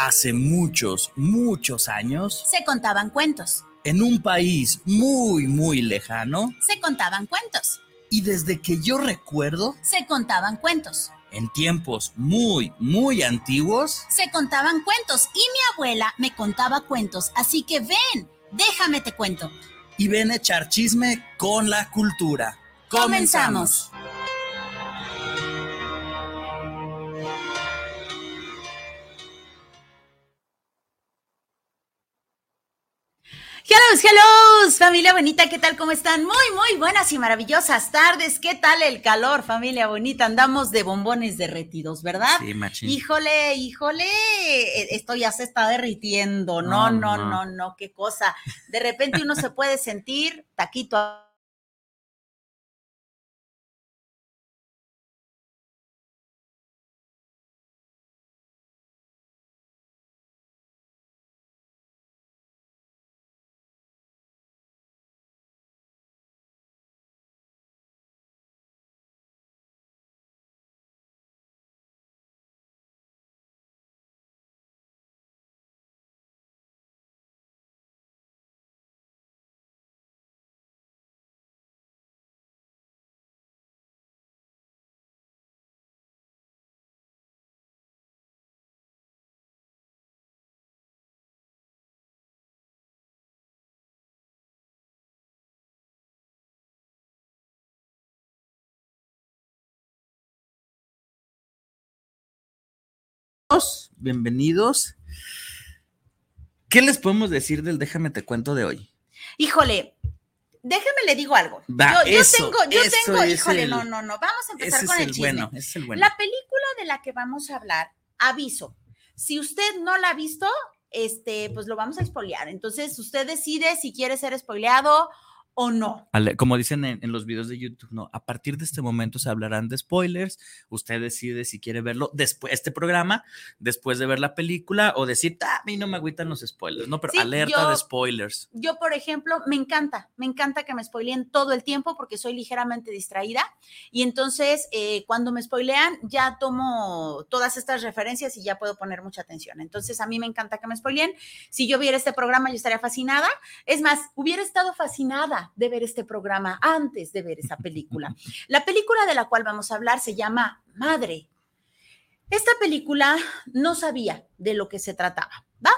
Hace muchos, muchos años se contaban cuentos en un país muy, muy lejano, se contaban cuentos. Y desde que yo recuerdo, se contaban cuentos. En tiempos muy, muy antiguos, se contaban cuentos y mi abuela me contaba cuentos. Así que ven, déjame te cuento. Y ven a echar chisme con la cultura. Comenzamos. Hello, hello, familia bonita, ¿qué tal? ¿Cómo están? Muy, muy buenas y maravillosas tardes. ¿Qué tal el calor, familia bonita? Andamos de bombones derretidos, ¿verdad? Sí, machín. Híjole, híjole, e, esto ya se está derritiendo. No, no, no, no, no, qué cosa. De repente uno se puede sentir taquito bienvenidos. ¿Qué les podemos decir del Déjame te cuento de hoy? Híjole, déjame le digo algo. yo, tengo, yo tengo, híjole, no, no, no. Vamos a empezar con el, chisme. Bueno, es el bueno. La película de la que vamos a hablar, aviso. Si usted no la ha visto, este, pues lo vamos a spoilear. Entonces, usted decide si quiere ser spoileado o no. Como dicen en, los videos de YouTube, no, a partir de este momento se hablarán de spoilers, usted decide si quiere verlo después, este programa, después de ver la película, o decir, ah, a mí no me agüitan los spoilers, no, pero alerta de spoilers. Yo, por ejemplo, me encanta, me encanta que me spoileen todo el tiempo porque soy ligeramente distraída, y entonces eh, cuando me spoilean ya tomo todas estas referencias y ya puedo poner mucha atención. Entonces a mí me encanta que me spoileen. Si yo viera este programa, yo estaría fascinada. Es más, hubiera estado fascinada de ver este programa antes de ver esa película. La película de la cual vamos a hablar se llama Madre. Esta película no sabía de lo que se trataba, ¿va?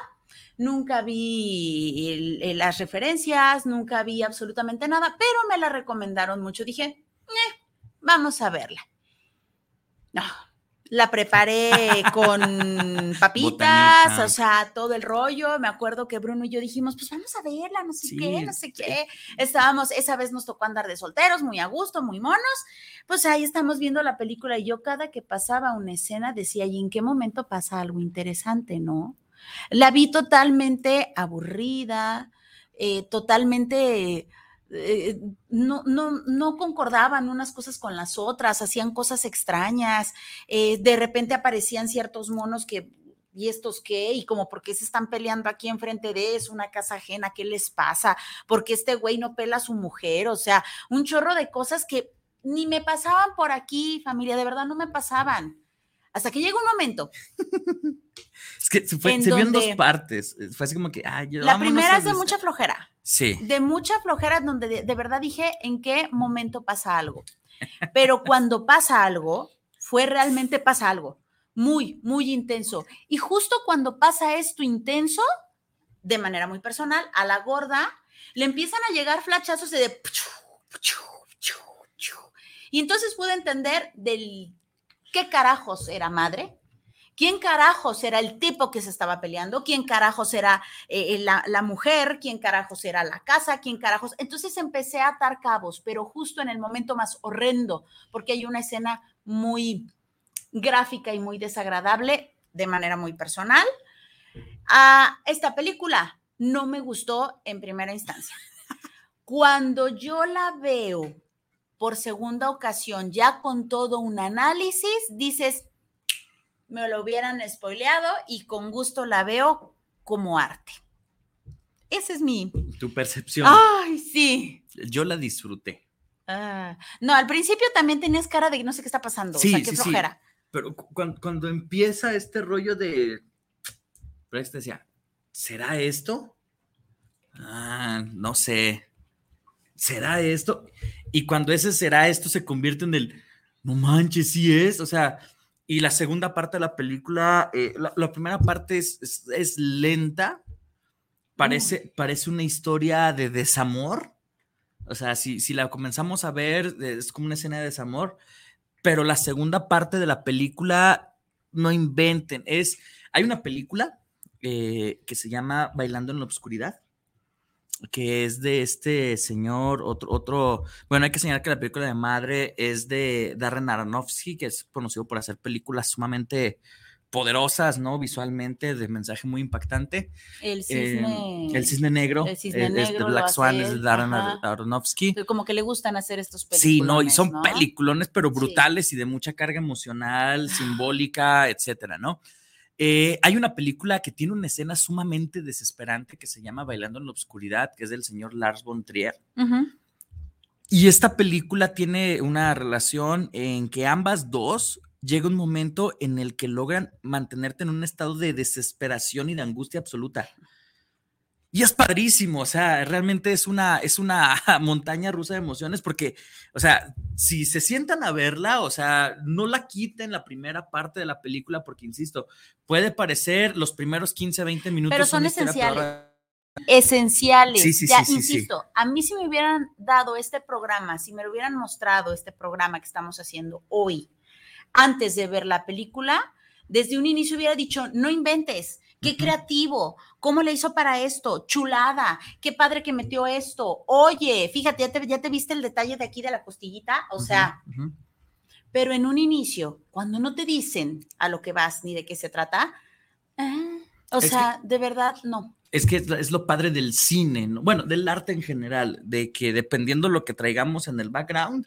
Nunca vi las referencias, nunca vi absolutamente nada, pero me la recomendaron mucho. Dije, eh, vamos a verla. No, la preparé con papitas, o sea, todo el rollo. Me acuerdo que Bruno y yo dijimos, pues vamos a verla, no sé qué, no sé qué. Estábamos, esa vez nos tocó andar de solteros, muy a gusto, muy monos. Pues ahí estamos viendo la película y yo cada que pasaba una escena decía, ¿y en qué momento pasa algo interesante, no? La vi totalmente aburrida, eh, totalmente eh, no, no, no, concordaban unas cosas con las otras, hacían cosas extrañas, eh, de repente aparecían ciertos monos que, ¿y estos qué? Y como, ¿por qué se están peleando aquí enfrente de eso? Una casa ajena, ¿qué les pasa? porque este güey no pela a su mujer? O sea, un chorro de cosas que ni me pasaban por aquí, familia, de verdad no me pasaban. Hasta que llegó un momento. es que se, fue, vio en dos partes. Fue así como que, La primera es de mucha flojera. Sí. De mucha flojera, donde de, verdad dije en qué momento pasa algo. Pero cuando pasa algo, fue realmente pasa algo. Muy, muy intenso. Y justo cuando pasa esto intenso, de manera muy personal, a la gorda le empiezan a llegar flachazos de. Y entonces pude entender del qué carajos era madre, quién carajos era el tipo que se estaba peleando, quién carajos era eh, la, la, mujer, quién carajos era la casa, quién carajos. Entonces empecé a atar cabos, pero justo en el momento más horrendo, porque hay una escena muy gráfica y muy desagradable de manera muy personal. A esta película no me gustó en primera instancia. Cuando yo la veo por segunda ocasión, ya con todo un análisis, dices, me lo hubieran spoileado y con gusto la veo como arte. Ese es mi... Tu percepción. Ay, sí. Yo la disfruté. Ah, no, al principio también tenías cara de no sé qué está pasando. Sí, o sea, qué sí, flojera. Sí. Pero cuando, cuando, empieza este rollo de. Pero este decía, ¿será esto? Ah, no sé. ¿Será esto? Y cuando ese será esto se convierte en el, no manches, sí es. O sea, y la segunda parte de la película, eh, la, la, primera parte es, es, es lenta. Parece, mm. parece una historia de desamor. O sea, si, si la comenzamos a ver, es como una escena de desamor pero la segunda parte de la película no inventen. Es, hay una película eh, que se llama Bailando en la Oscuridad, que es de este señor, otro, otro, bueno, hay que señalar que la película de Madre es de Darren Aronofsky, que es conocido por hacer películas sumamente poderosas, ¿no? Visualmente, de mensaje muy impactante. El cisne, eh, el cisne negro. El cisne es, negro. Es de Black Swan, es de Darren Ajá. Aronofsky. Como que le gustan hacer estos películas. Sí, no, y son ¿no? peliculones, pero brutales sí. y de mucha carga emocional, simbólica, etcétera, ¿no? Eh, hay una película que tiene una escena sumamente desesperante que se llama Bailando en la Oscuridad, que es del señor Lars von Trier. Uh -huh. Y esta película tiene una relación en que ambas dos llega un momento en el que logran mantenerte en un estado de desesperación y de angustia absoluta. Y es padrísimo, o sea, realmente es una, es una montaña rusa de emociones porque, o sea, si se sientan a verla, o sea, no la quiten la primera parte de la película porque, insisto, puede parecer los primeros 15, 20 minutos. Pero son, son esenciales. Esenciales. Sí, sí, ya, sí, insisto, a mí si me hubieran dado este programa, si me lo hubieran mostrado este programa que estamos haciendo hoy, antes de ver la película, desde un inicio hubiera dicho, no inventes, qué uh -huh. creativo, cómo le hizo para esto, chulada, qué padre que metió esto, oye, fíjate, ya te, ya te viste el detalle de aquí de la costillita, o uh -huh, sea, uh -huh. pero en un inicio, cuando no te dicen a lo que vas ni de qué se trata, eh, o es sea, que, de verdad, no. Es que es lo padre del cine, ¿no? bueno, del arte en general, de que dependiendo lo que traigamos en el background,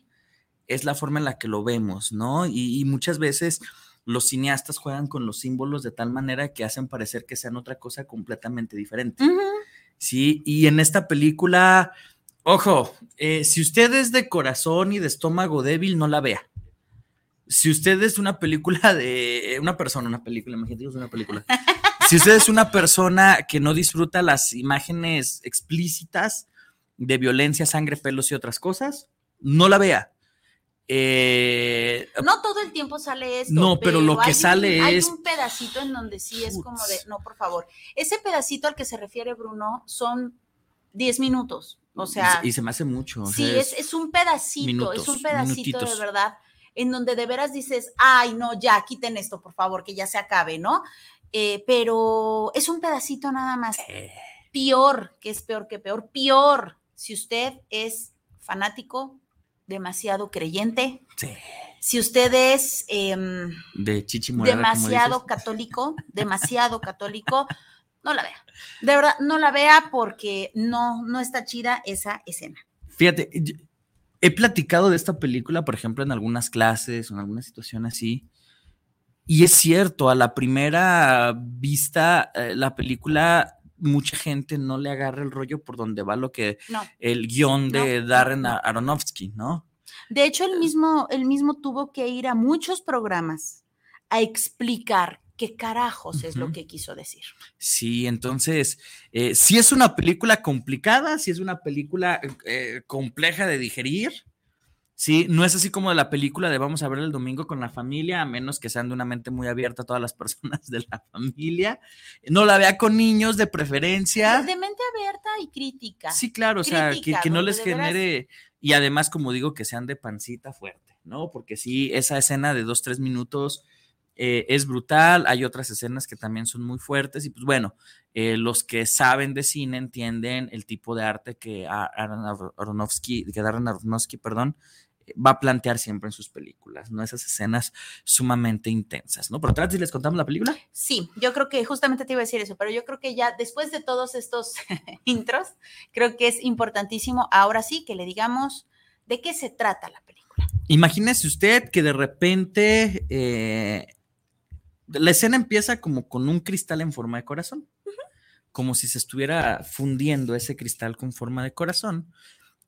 es la forma en la que lo vemos, ¿no? Y, y, muchas veces los cineastas juegan con los símbolos de tal manera que hacen parecer que sean otra cosa completamente diferente. Uh -huh. Sí, y en esta película, ojo, eh, si usted es de corazón y de estómago débil, no la vea. Si usted es una película de una persona, una película, imagínate, es una película. Si usted es una persona que no disfruta las imágenes explícitas de violencia, sangre, pelos y otras cosas, no la vea eh, no todo el tiempo sale esto. No, pero, pero lo que sale un, es. Hay un pedacito en donde sí es como de, no, por favor. Ese pedacito al que se refiere Bruno son 10 minutos. O sea. Y, y, se me hace mucho. Sí, es, es, un pedacito, minutos, es un pedacito minutitos. de verdad, en donde de veras dices, ay, no, ya, quiten esto, por favor, que ya se acabe, ¿no? Eh, pero es un pedacito nada más. Eh. Peor, que es peor que peor, peor. Si usted es fanático demasiado creyente. Sí. Si usted es eh, de demasiado católico, demasiado católico, no la vea. De verdad, no la vea porque no, no está chida esa escena. Fíjate, he platicado de esta película, por ejemplo, en algunas clases o en alguna situación así. Y es cierto, a la primera vista, eh, la película mucha gente no le agarra el rollo por donde va lo que no. el guion de no, Darren no, Aronofsky, ¿no? De hecho, él mismo, él mismo tuvo que ir a muchos programas a explicar qué carajos uh -huh. es lo que quiso decir. Sí, entonces, eh, si es una película complicada, si es una película eh, compleja de digerir, Sí, no es así como de la película de vamos a ver el domingo con la familia, a menos que sean de una mente muy abierta a todas las personas de la familia. No la vea con niños de preferencia. De mente abierta y crítica. Sí, claro, crítica, o sea, que, que no les genere. y además, como digo, que sean de pancita fuerte, ¿no? Porque sí, esa escena de dos, tres minutos eh, es brutal, hay otras escenas que también son muy fuertes y pues bueno, eh, los que saben de cine entienden el tipo de arte que Aaron Aronofsky, que Darren Aronofsky, perdón, va a plantear siempre en sus películas, ¿no? Esas escenas sumamente intensas, ¿no? Pero si les contamos la película. Sí, yo creo que justamente te iba a decir eso, pero yo creo que ya después de todos estos intros, creo que es importantísimo ahora sí que le digamos de qué se trata la película. Imagínese usted que de repente eh, la escena empieza como con un cristal en forma de corazón, como si se estuviera fundiendo ese cristal con forma de corazón.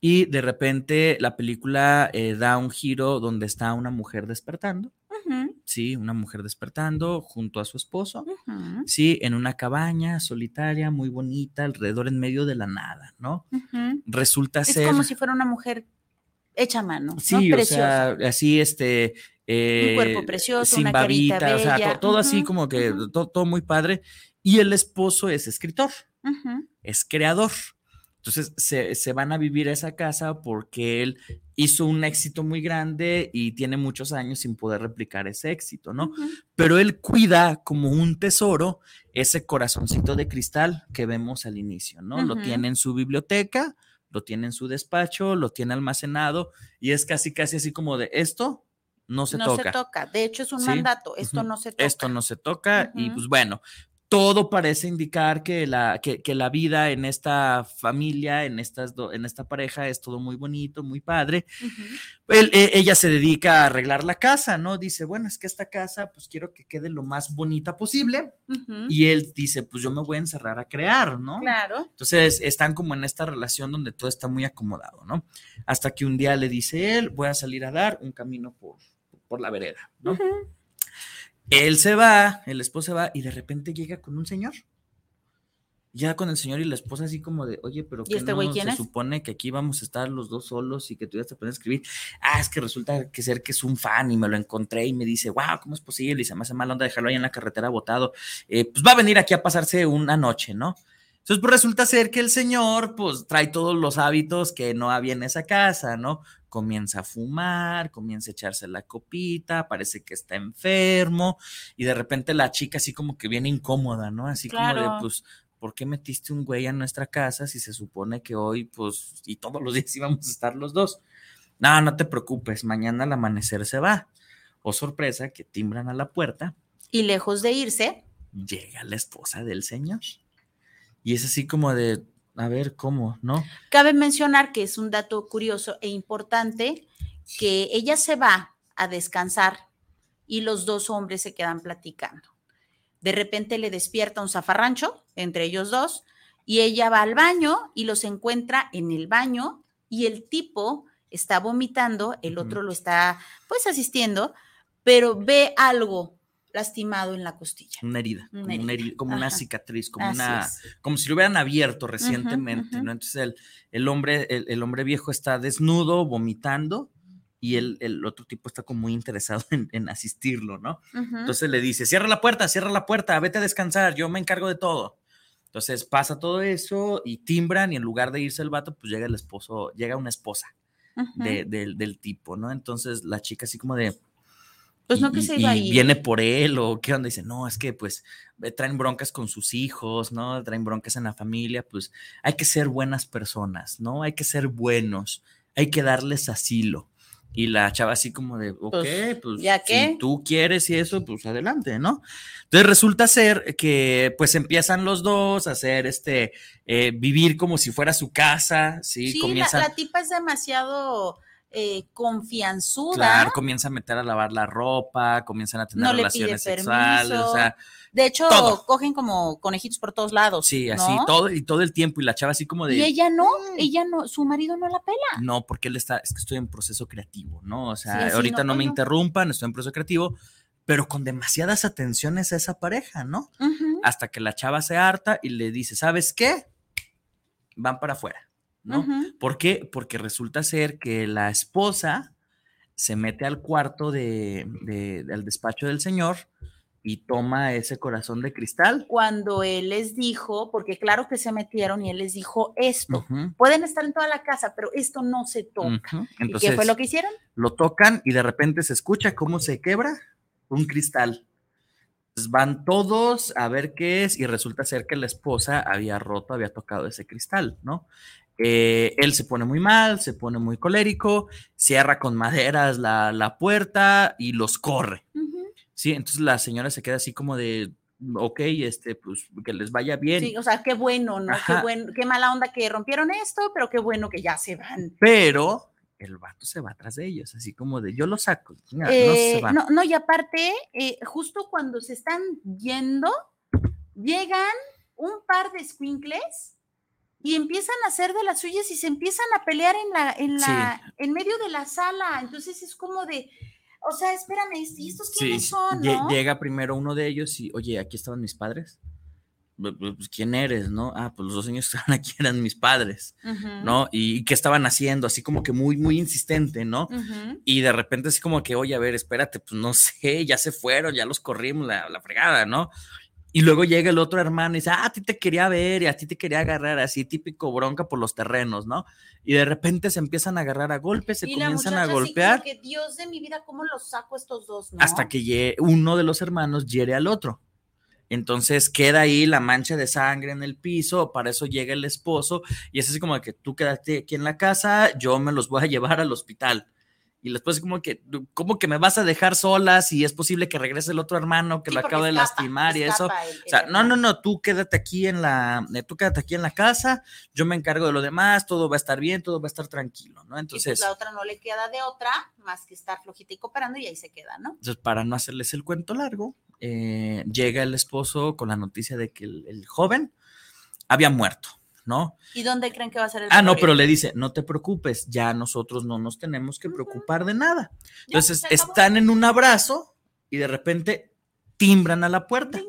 Y de repente la película eh, da un giro donde está una mujer despertando. Sí, una mujer despertando junto a su esposo. Sí, en una cabaña solitaria, muy bonita, alrededor en medio de la nada, ¿no? Resulta ser. Es como si fuera una mujer hecha a mano. Sí, o sea, así este. un cuerpo eh, precioso, sin babita, o sea, todo, así como que todo, muy padre. Y el esposo es escritor, es creador. Entonces se, van a vivir a esa casa porque él hizo un éxito muy grande y tiene muchos años sin poder replicar ese éxito, ¿no? Pero él cuida como un tesoro ese corazoncito de cristal que vemos al inicio, ¿no? Lo tiene en su biblioteca, lo tiene en su despacho, lo tiene almacenado y es casi, casi así como de esto. No se toca. No se toca. De hecho, es un mandato. Esto no se toca. Esto no se toca. Y pues bueno, todo parece indicar que la, que, la vida en esta familia, en, estas en esta pareja es todo muy bonito, muy padre. E, ella se dedica a arreglar la casa, ¿no? Dice, bueno, es que esta casa, pues quiero que quede lo más bonita posible. Y él dice, pues yo me voy a encerrar a crear, ¿no? Claro. Entonces están como en esta relación donde todo está muy acomodado, ¿no? Hasta que un día le dice él, voy a salir a dar un camino por, por la vereda, ¿no? Él se va, el esposo se va y de repente llega con un señor. Ya con el señor y la esposa así como de, oye, pero ¿Y este quién se supone que aquí vamos a estar los dos solos y que tú ya te puedes escribir. Ah, es que resulta que ser que es un fan y me lo encontré y me dice, wow, ¿cómo es posible? Y se me hace mal onda dejarlo ahí en la carretera botado. Eh, pues va a venir aquí a pasarse una noche, ¿no? Entonces, pues resulta ser que el señor, pues trae todos los hábitos que no había en esa casa, ¿no? Comienza a fumar, comienza a echarse la copita, parece que está enfermo, y de repente la chica así como que viene incómoda, ¿no? Así como de, pues, ¿por qué metiste un güey a nuestra casa si se supone que hoy, pues, y todos los días íbamos a estar los dos? No, no te preocupes, mañana al amanecer se va. O oh, sorpresa, que timbran a la puerta. Y lejos de irse, llega la esposa del señor. Y es así como de, a ver, ¿cómo? ¿No? Cabe mencionar que es un dato curioso e importante que ella se va a descansar y los dos hombres se quedan platicando. De repente le despierta un zafarrancho entre ellos dos y ella va al baño y los encuentra en el baño y el tipo está vomitando, el otro lo está pues asistiendo, pero ve algo lastimado en la costilla. Una herida, como, una, cicatriz, como una, como si lo hubieran abierto recientemente, ¿no? Entonces el, el hombre, el, hombre viejo está desnudo, vomitando, y el, el, otro tipo está como muy interesado en, asistirlo, ¿no? Entonces le dice, cierra la puerta, cierra la puerta, vete a descansar, yo me encargo de todo. Entonces pasa todo eso y timbran y en lugar de irse el vato, pues llega el esposo, llega una esposa del tipo, ¿no? Entonces la chica así como de, pues no que se iba y, viene por él o qué onda. Dice, no, es que pues traen broncas con sus hijos, ¿no? Traen broncas en la familia, pues hay que ser buenas personas, ¿no? Hay que ser buenos, hay que darles asilo. Y la chava así como de, ok, pues, pues ¿ya si tú quieres y eso, pues adelante, ¿no? Entonces resulta ser que pues empiezan los dos a hacer este, eh, vivir como si fuera su casa, ¿sí? Sí, la, tipa es demasiado eh, confianzuda. Claro, comienza a meter a lavar la ropa, comienzan a tener relaciones sexuales, o sea, de hecho, cogen como conejitos por todos lados. Sí, así, todo, y todo el tiempo, y la chava así como de. Y ella no, mm". ella no, su marido no la pela. No, porque él está, es que estoy en proceso creativo, ¿no? O sea, ahorita no, me interrumpan, estoy en proceso creativo, pero con demasiadas atenciones a esa pareja, ¿no? Hasta que la chava se harta y le dice, ¿sabes qué? Van para afuera. ¿No? ¿Por qué? Porque resulta ser que la esposa se mete al cuarto de, del despacho del señor y toma ese corazón de cristal. Cuando él les dijo, porque claro que se metieron y él les dijo esto, pueden estar en toda la casa, pero esto no se toca. ujú. ¿Y Entonces, qué fue lo que hicieron? lo tocan y de repente se escucha cómo se quebra un cristal. Entonces van todos a ver qué es y resulta ser que la esposa había roto, había tocado ese cristal, ¿no? Eh, él se pone muy mal, se pone muy colérico, cierra con maderas la, la puerta y los corre, Ujú. ¿sí? Entonces la señora se queda así como de, ok, este, pues que les vaya bien. Sí, o sea, qué bueno, ¿no? Qué, Ajá. bueno, qué mala onda que rompieron esto, pero qué bueno que ya se van. Pero el vato se va atrás de ellos, así como de, yo lo saco, no Eh, se no, no, y aparte, eh, justo cuando se están yendo, llegan un par de squinkles y empiezan a hacer de las suyas y se empiezan a pelear en la, en la, en medio de la sala. Entonces es como de, o sea, espérame, ¿y estos quiénes Sí, son? no? llega primero uno de ellos y, oye, aquí estaban mis padres. Pues, ¿Quién eres, no? Ah, pues los dos niños que estaban aquí eran mis padres, ¿no? Y, qué estaban haciendo, así como que muy, muy insistente, ¿no? ujú. Y de repente así como que, oye, a ver, espérate, pues no sé, ya se fueron, ya los corrimos, la, la fregada, ¿no? Y luego llega el otro hermano y dice, ah, a ti te quería ver y a ti te quería agarrar, así típico bronca por los terrenos, ¿no? Y de repente se empiezan a agarrar a golpes, se Y la comienzan a golpear que, Dios de mi vida, ¿cómo los saco estos dos? ¿no? hasta que uno de los hermanos hiere al otro. Entonces queda ahí la mancha de sangre en el piso, para eso llega el esposo y es así como que tú quédate aquí en la casa, yo me los voy a llevar al hospital. Y después como que, ¿cómo que me vas a dejar sola si es posible que regrese el otro hermano que Sí, lo acaba de lastimar y eso? el- O sea, el no, no, no, tú quédate aquí en la, eh, tú quédate aquí en la casa, yo me encargo de lo demás, todo va a estar bien, todo va a estar tranquilo, ¿no? Pues Entonces, la otra no le queda de otra más que estar flojita y cooperando y ahí se queda, ¿no? Entonces, para no hacerles el cuento largo, eh, llega el esposo con la noticia de que el, el joven había muerto, ¿no? ¿Y dónde creen que va a ser el Ah, no, pero le dice, no te preocupes, ya nosotros no nos tenemos que preocupar de nada. Ya, Entonces, están en un abrazo y de repente timbran a la puerta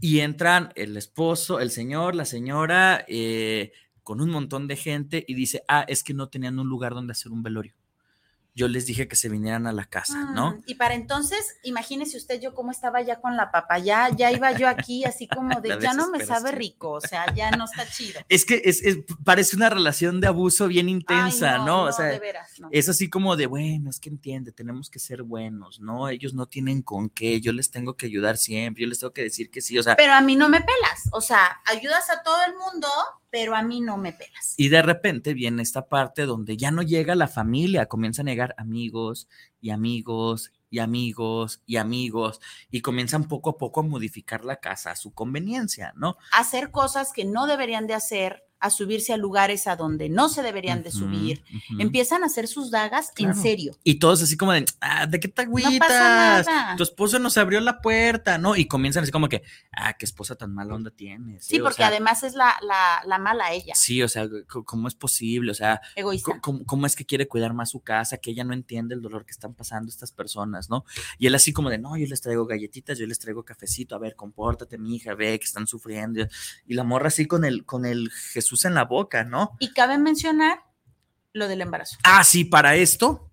y entran el esposo, el señor, la señora, eh, con un montón de gente y dice, ah, es que no tenían un lugar donde hacer un velorio. Yo les dije que se vinieran a la casa, ¿no? Mm, Y para entonces, imagínese usted yo cómo estaba ya con la papa, ya, ya iba yo aquí así como de, ya no me sabe rico, o sea, ya no está chido. Es que es, es- parece una relación de abuso bien intensa, Ay, ¿no? O sea, de veras, no. es así como de, bueno, es que entiende, tenemos que ser buenos, ¿no? Ellos no tienen con qué, yo les tengo que ayudar siempre, yo les tengo que decir que sí, o sea, Pero a mí no me pelas, o sea, ayudas a todo el mundo, pero a mí no me pelas. y de repente viene esta parte donde ya no llega la familia, comienzan a llegar amigos y amigos y amigos y amigos y comienzan poco a poco a modificar la casa a su conveniencia, ¿no? Hacer cosas que no deberían de hacer, a subirse a lugares a donde no se deberían de subir. Empiezan a hacer sus dagas en serio. Y todos así como de, ah, ¿de qué te No agüitas? pasa nada. Tu esposo nos abrió la puerta, ¿no? Y comienzan así como que, ah, qué esposa tan mala onda tienes. Sí, porque sea, además es la, la, la mala ella, Sí, o sea, ¿cómo es posible? O sea, egoísta. ¿cómo, cómo es que quiere cuidar más su casa? Que ella no entiende el dolor que están pasando estas personas, ¿no? Y él así como de, no, yo les traigo galletitas, yo les traigo cafecito, a ver, compórtate, mi hija, ve que están sufriendo. Y la morra así con el, con el Jesús en la boca, ¿no? Y cabe mencionar lo del embarazo. Ah, sí, para esto,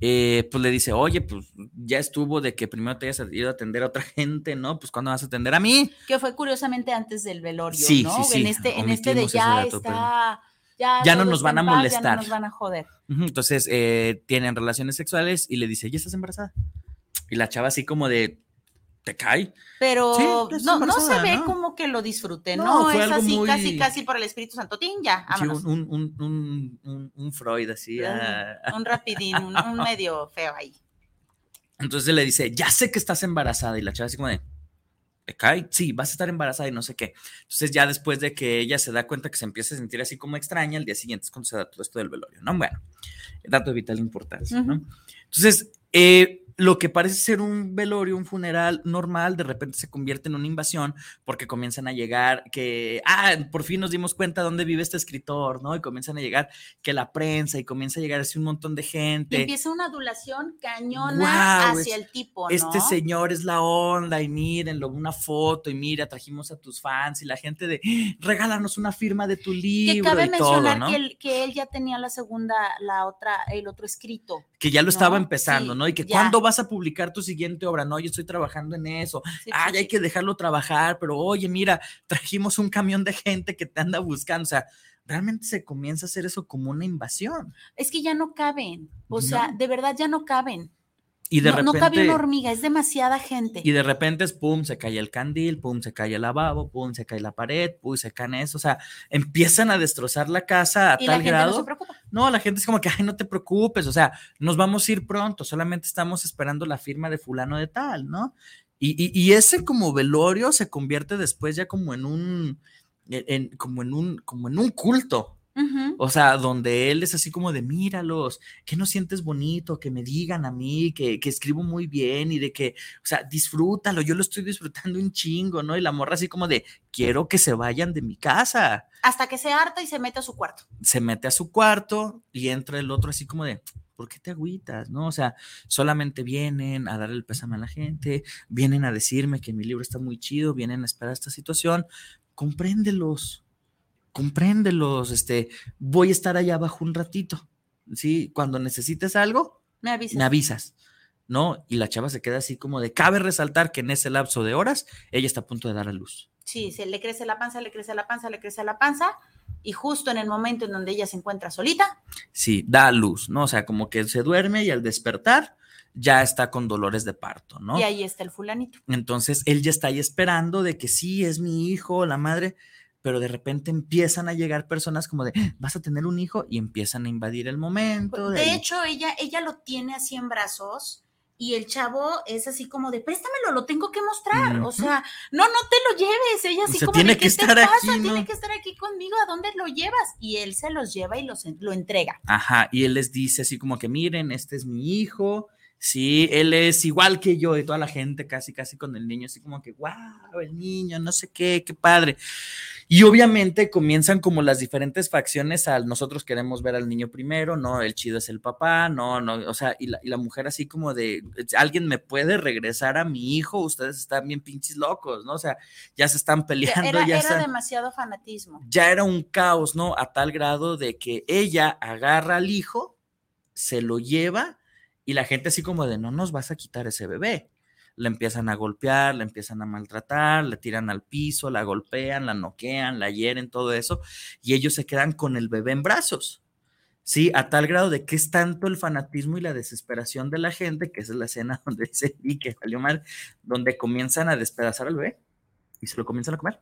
eh, pues le dice, oye, pues ya estuvo de que primero te hayas ido a atender a otra gente, ¿no? Pues ¿cuándo vas a atender a mí? que fue curiosamente antes del velorio, Sí, ¿no? sí, sí, En este, en este de ya dato, está, ya, Ya no nos van a paz, Ya molestar. no nos van a joder. Entonces, eh, tienen relaciones sexuales y le dice, ¿ya estás embarazada? Y la chava así como de, ¿te cae? Pero Sí, no, no se ve ¿no? como que lo disfrute, No, ¿no? fue es algo así, muy- casi, casi por el Espíritu Santo. ¡Tin! Ya, vámonos. un, un, un, un, un Freud así. ah. Un rapidín, un, un medio feo ahí. Entonces le dice, ya sé que estás embarazada. Y la chava así como de, ¿te cae? Sí, vas a estar embarazada y no sé qué. Entonces ya después de que ella se da cuenta que se empieza a sentir así como extraña, el día siguiente es cuando se da todo esto del velorio, ¿no? Bueno, dato de vital importancia, ¿no? Entonces, eh, lo que parece ser un velorio, un funeral normal, de repente se convierte en una invasión porque comienzan a llegar que, ah, por fin nos dimos cuenta dónde vive este escritor, ¿no? Y comienzan a llegar que la prensa y comienza a llegar así un montón de Y gente. empieza una adulación cañona hacia es- el tipo, ¿no? Este señor es la onda y mírenlo, una foto y mira, trajimos a tus fans y la gente de, "Ah, regálanos una firma de tu que libro cabe y todo, mencionar ¿no? que, él, que él ya tenía la segunda, la otra, el otro escrito. Que ya lo estaba empezando, sí, ¿no? Y que ya. ¿cuándo vas a publicar tu siguiente obra? No, yo estoy trabajando en eso. Sí, Ay, sí, hay que dejarlo trabajar, pero oye, mira, trajimos un camión de gente que te anda buscando. O sea, realmente se comienza a hacer eso como una invasión. Es que ya no caben. O sea, de verdad ya no caben. Y de no, no cabe repente. una hormiga, es demasiada gente. Y de repente es pum, se cae el candil, pum, se cae el lavabo, pum, se cae la pared, pum, se caen eso. O sea, empiezan a destrozar la casa a Y la tal gente no grado. se preocupa. No, la gente es como que, ay, no te preocupes, o sea, nos vamos a ir pronto, solamente estamos esperando la firma de fulano de tal, ¿no? Y, y- y ese como velorio se convierte después ya como en un, en- como en un, como en un culto, O sea, donde él es así como de, míralos, que no sientes bonito, que me digan a mí, que, que escribo muy bien y de que, o sea, disfrútalo, yo lo estoy disfrutando un chingo, ¿no? Y la morra así como de, quiero que se vayan de mi casa Hasta que se harta y se mete a su cuarto. se mete a su cuarto y entra el otro así como de, ¿por qué te agüitas? ¿No? O sea, solamente vienen a dar el pésame a la gente, vienen a decirme que mi libro está muy chido, vienen a esperar esta situación, compréndelos, compréndelos, este, voy a estar allá abajo un ratito, ¿sí? Cuando necesites algo, Me avisas. me avisas, ¿no? Y la chava se queda así como de, cabe resaltar que en ese lapso de horas, ella está a punto de dar a luz. Sí, se le crece la panza, le crece la panza, le crece la panza. Y justo en el momento en donde ella se encuentra solita, Sí, da a luz, ¿no? O sea, como que se duerme y al despertar ya está con dolores de parto, ¿no? y ahí está el fulanito. Entonces él ya está ahí esperando de que sí, es mi hijo, la madre, pero de repente empiezan a llegar personas como de, vas a tener un hijo y empiezan a invadir el momento. De hecho, ella, ella lo tiene así en brazos y el chavo es así como de, préstamelo, lo tengo que mostrar. O Ujú. sea, no, no te lo lleves. Ella así O sea, como tiene de, que ¿qué te estar pasa? aquí, Tiene que estar aquí conmigo. ¿A dónde lo llevas? Y él se los lleva y los, lo entrega. Ajá, y él les dice así como que miren, este es mi hijo, sí, él es igual que yo y toda la gente casi, casi con el niño, así como que, wow, el niño, no sé qué, qué padre. Y obviamente comienzan como las diferentes facciones al nosotros queremos ver al niño primero, no, el chido es el papá, no, no, o sea, y la, y la mujer así como de, alguien me puede regresar a mi hijo, ustedes están bien pinches locos, ¿no? O sea, ya se están peleando, Era, ya era están demasiado fanatismo. ya era un caos, ¿no? A tal grado de que ella agarra al hijo, se lo lleva y la gente así como de, no nos vas a quitar ese bebé. Le empiezan a golpear, le empiezan a maltratar, le tiran al piso, la golpean, la noquean, la hieren, todo eso, y ellos se quedan con el bebé en brazos. Sí, a tal grado de que es tanto el fanatismo y la desesperación de la gente, que es la escena donde dice y que salió mal, donde comienzan a despedazar al bebé y se lo comienzan a comer.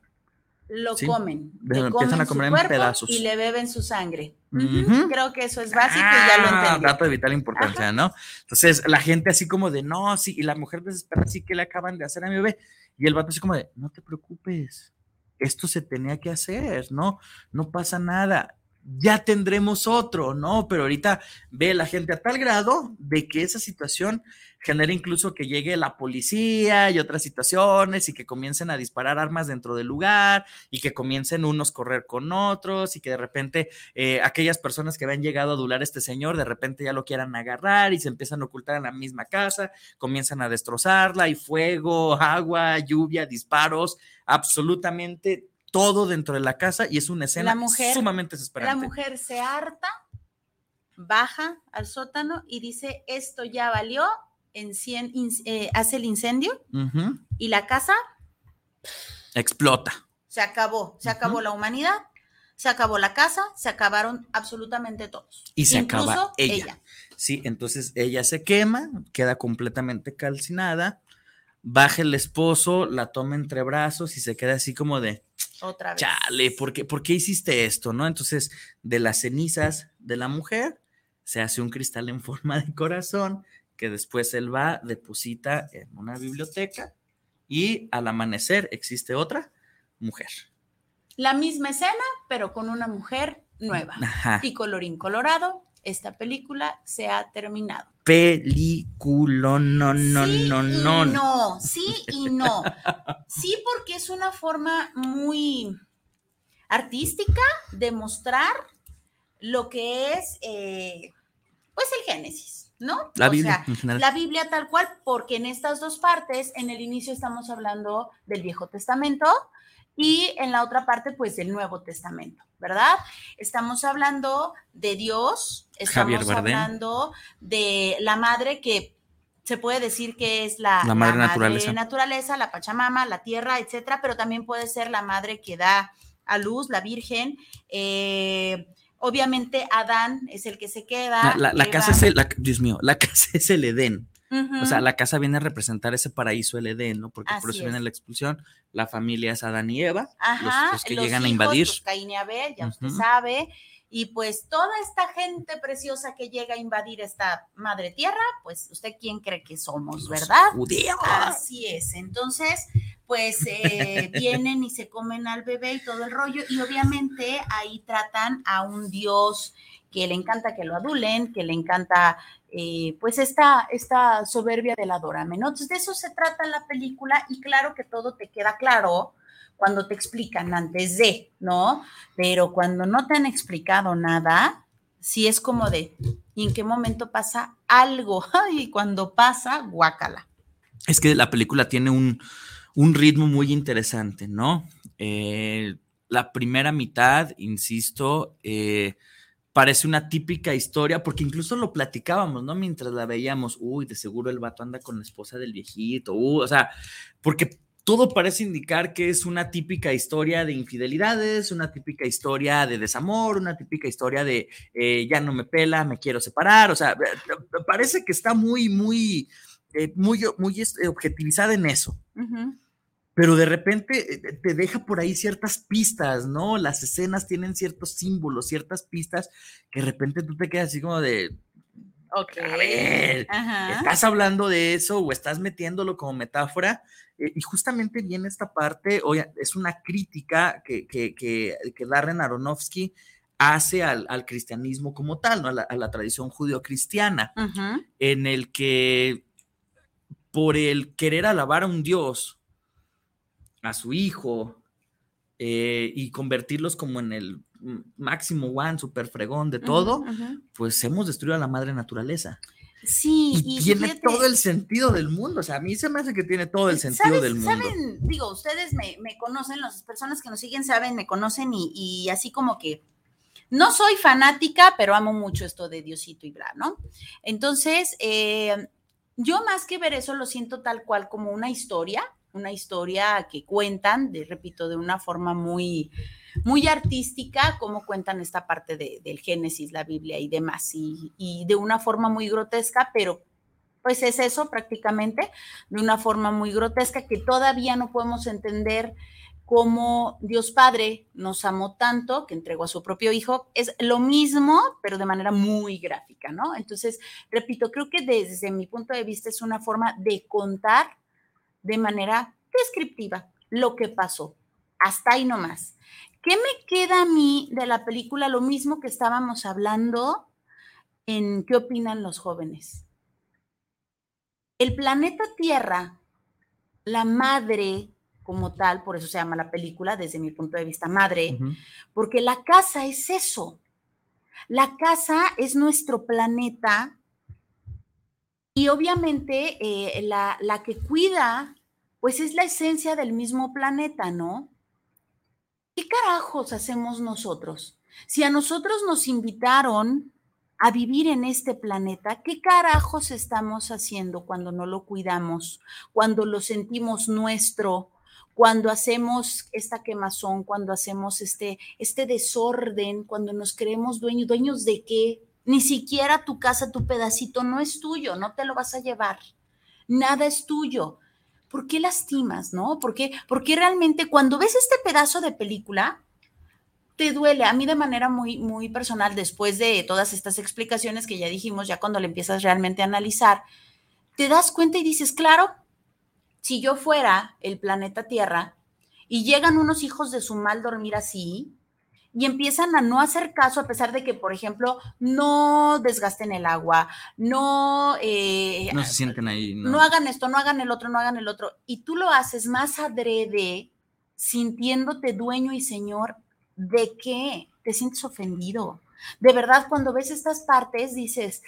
Lo Sí, comen. le lo empiezan comen a su comer en pedazos. Y le beben su sangre. Creo que eso es básico y ya lo Ah, entendí. Dato de vital importancia, ¿no? Entonces, la gente así como de, no, sí, y la mujer desesperada, sí que le acaban de hacer a mi bebé. Y el vato así como de, no te preocupes, esto se tenía que hacer, ¿no? No pasa nada. Ya tendremos otro, ¿no? Pero ahorita ve la gente a tal grado de que esa situación genera incluso que llegue la policía y otras situaciones y que comiencen a disparar armas dentro del lugar y que comiencen unos correr con otros y que de repente eh, aquellas personas que habían llegado a adular a este señor, de repente ya lo quieran agarrar y se empiezan a ocultar en la misma casa, comienzan a destrozarla, y fuego, agua, lluvia, disparos, absolutamente todo dentro de la casa y es una escena mujer- sumamente La desesperante. mujer se harta, baja al sótano y dice, esto ya valió, encien- eh, hace el incendio y la casa Explota. se acabó, se acabó la humanidad, se acabó la casa, se acabaron absolutamente todos. Y se Incluso acaba ella. Sí, entonces ella se quema, queda completamente calcinada, baja el esposo, la toma entre brazos y se queda así como de, Otra vez. chale, ¿por qué, ¿por qué hiciste esto? ¿No? Entonces, de las cenizas de la mujer, se hace un cristal en forma de corazón que después él va, deposita en una biblioteca y al amanecer existe otra mujer. La misma escena, pero con una mujer nueva. Ajá. Y colorín colorado, esta película se ha terminado. Película, no, no, Sí no, no. no, sí y no. Sí, porque es una forma muy artística de mostrar lo que es, eh, pues, el Génesis, ¿no? La O Biblia sea, en general. la Biblia tal cual, porque en estas dos partes, en el inicio estamos hablando del Viejo Testamento y en la otra parte, pues del Nuevo Testamento, ¿verdad? Estamos hablando de Dios, estamos hablando de la madre que se puede decir que es la, madre, naturaleza. naturaleza, la Pachamama, la tierra, etcétera, pero también puede ser la madre que da a luz, la Virgen. Eh, obviamente Adán es el que se queda. La, casa es el, Dios mío, la casa es el Edén. O sea, la casa viene a representar ese paraíso, el Edén, ¿no? Porque por eso viene la expulsión. La familia es Adán y Eva, los, que llegan a invadir. Pues, Caín y Abel, ya usted sabe. Y pues toda esta gente preciosa que llega a invadir esta madre tierra, pues usted quién cree que somos, ¿verdad? Así es. Entonces, pues eh, vienen y se comen al bebé y todo el rollo. Y obviamente ahí tratan a un Dios que le encanta que lo adulen, que le encanta eh, pues esta, esta soberbia del adorame, ¿no? Entonces de eso se trata la película y claro que todo te queda claro cuando te explican antes de, ¿no? Pero cuando no te han explicado nada, sí es como de, ¿y en qué momento pasa algo? Y cuando pasa, guácala. Es que la película tiene un, ritmo muy interesante, ¿no? Eh, la primera mitad, insisto, eh, parece una típica historia, porque incluso lo platicábamos, ¿no? Mientras la veíamos, uy, de seguro el vato anda con la esposa del viejito, uh, o sea, porque todo parece indicar que es una típica historia de infidelidades, una típica historia de desamor, una típica historia de eh, ya no me pela, me quiero separar, o sea, parece que está muy, muy, eh, muy, muy este, objetivizada en eso. Pero de repente eh, te deja por ahí ciertas pistas, ¿no? Las escenas tienen ciertos símbolos, ciertas pistas que de repente tú te quedas así como de, Ok. ¿estás hablando de eso o estás metiéndolo como metáfora? Eh, y justamente viene esta parte, oye, es una crítica que, que, que, Darren Aronofsky hace al, cristianismo como tal, ¿no? a, la, tradición judío-cristiana, en el que por el querer alabar a un Dios, a su hijo, eh, y convertirlos como en el máximo one, super fregón de todo, pues hemos destruido a la madre naturaleza. Sí, y, tiene todo el sentido del mundo. O sea, a mí se me hace que tiene todo el sentido del mundo. Saben, digo, ustedes me, conocen, las personas que nos siguen saben, me conocen y, así como que no soy fanática, pero amo mucho esto de Diosito y bla, ¿no? Entonces, eh, yo más que ver eso lo siento tal cual como una historia, una historia que cuentan, de, repito, de una forma muy, muy artística, como cuentan esta parte del Génesis, la Biblia y demás, y, de una forma muy grotesca, pero pues es eso prácticamente, de una forma muy grotesca que todavía no podemos entender cómo Dios Padre nos amó tanto que entregó a su propio hijo. Es lo mismo, pero de manera muy gráfica, ¿no? Entonces, repito, creo que desde mi punto de vista es una forma de contar de manera descriptiva lo que pasó. Hasta ahí nomás. ¿Qué me queda a mí de la película? Lo mismo que estábamos hablando en qué opinan los jóvenes. El planeta Tierra, la madre como tal, por eso se llama la película desde mi punto de vista madre, porque la casa es eso. La casa es nuestro planeta y obviamente eh, la, la que cuida, pues es la esencia del mismo planeta, ¿no? ¿qué carajos hacemos nosotros? Si a nosotros nos invitaron a vivir en este planeta, ¿qué carajos estamos haciendo cuando no lo cuidamos, cuando lo sentimos nuestro, cuando hacemos esta quemazón, cuando hacemos este, este desorden, cuando nos creemos dueños, dueños de qué? Ni siquiera tu casa, tu pedacito no es tuyo, no te lo vas a llevar. Nada es tuyo. ¿por qué lastimas, no? ¿Por qué, porque realmente cuando ves este pedazo de película, te duele? A mí de manera muy, muy personal, después de todas estas explicaciones que ya dijimos, ya cuando le empiezas realmente a analizar, te das cuenta y dices, claro, si yo fuera el planeta Tierra y llegan unos hijos de su mal dormir así, y empiezan a no hacer caso a pesar de que, por ejemplo, no desgasten el agua, no... Eh, no se sienten ahí. No. hagan esto, no hagan el otro, no hagan el otro. Y tú lo haces más adrede, sintiéndote dueño y señor, ¿de qué? Te sientes ofendido. De verdad, cuando ves estas partes, dices,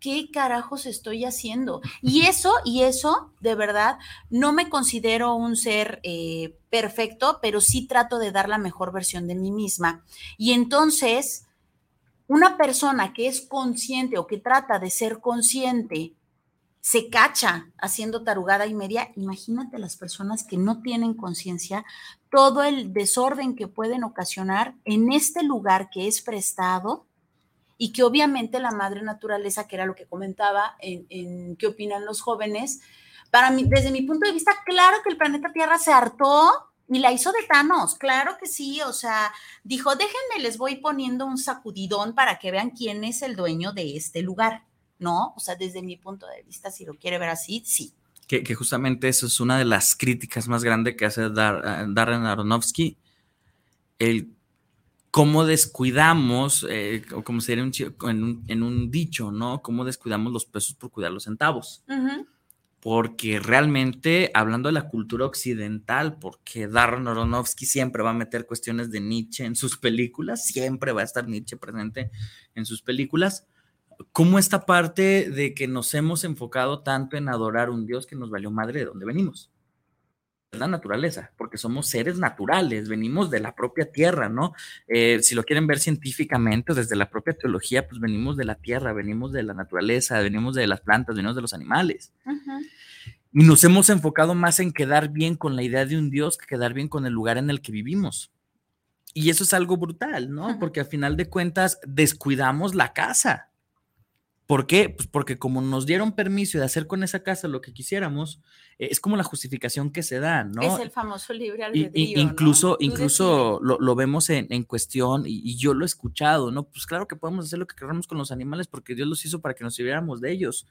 ¿qué carajos estoy haciendo? Y eso, y eso, de verdad, no me considero un ser eh, perfecto, pero sí trato de dar la mejor versión de mí misma. Y entonces, una persona que es consciente o que trata de ser consciente, se cacha haciendo tarugada y media, imagínate las personas que no tienen conciencia, todo el desorden que pueden ocasionar en este lugar que es prestado y que obviamente la madre naturaleza, que era lo que comentaba en, qué opinan los jóvenes, para mí, desde mi punto de vista, claro que el planeta Tierra se hartó y la hizo de Thanos, claro que sí, o sea, dijo, déjenme, les voy poniendo un sacudidón para que vean quién es el dueño de este lugar, ¿no? O sea, desde mi punto de vista, si lo quiere ver así, sí. Que, justamente eso es una de las críticas más grandes que hace Dar, Darren Aronofsky, el cómo descuidamos, eh, o como sería un, en, un, en, un, dicho, ¿no? Cómo descuidamos los pesos por cuidar los centavos. Porque realmente, hablando de la cultura occidental, porque Darren Aronofsky siempre va a meter cuestiones de Nietzsche en sus películas, siempre va a estar Nietzsche presente en sus películas, ¿cómo esta parte de que nos hemos enfocado tanto en adorar un Dios que nos valió madre de donde venimos? La naturaleza, porque somos seres naturales, venimos de la propia tierra, ¿no? Eh, si lo quieren ver científicamente, desde la propia teología, pues venimos de la tierra, venimos de la naturaleza, venimos de las plantas, venimos de los animales. Y nos hemos enfocado más en quedar bien con la idea de un Dios que quedar bien con el lugar en el que vivimos. Y eso es algo brutal, ¿no? Porque al final de cuentas descuidamos la casa. ¿Por qué? Pues porque como nos dieron permiso de hacer con esa casa lo que quisiéramos, eh, es como la justificación que se da, ¿no? Es el famoso libre albedrío. incluso incluso lo, vemos en, cuestión, y, yo lo he escuchado, ¿no? Pues claro que podemos hacer lo que queramos con los animales porque Dios los hizo para que nos sirviéramos de ellos.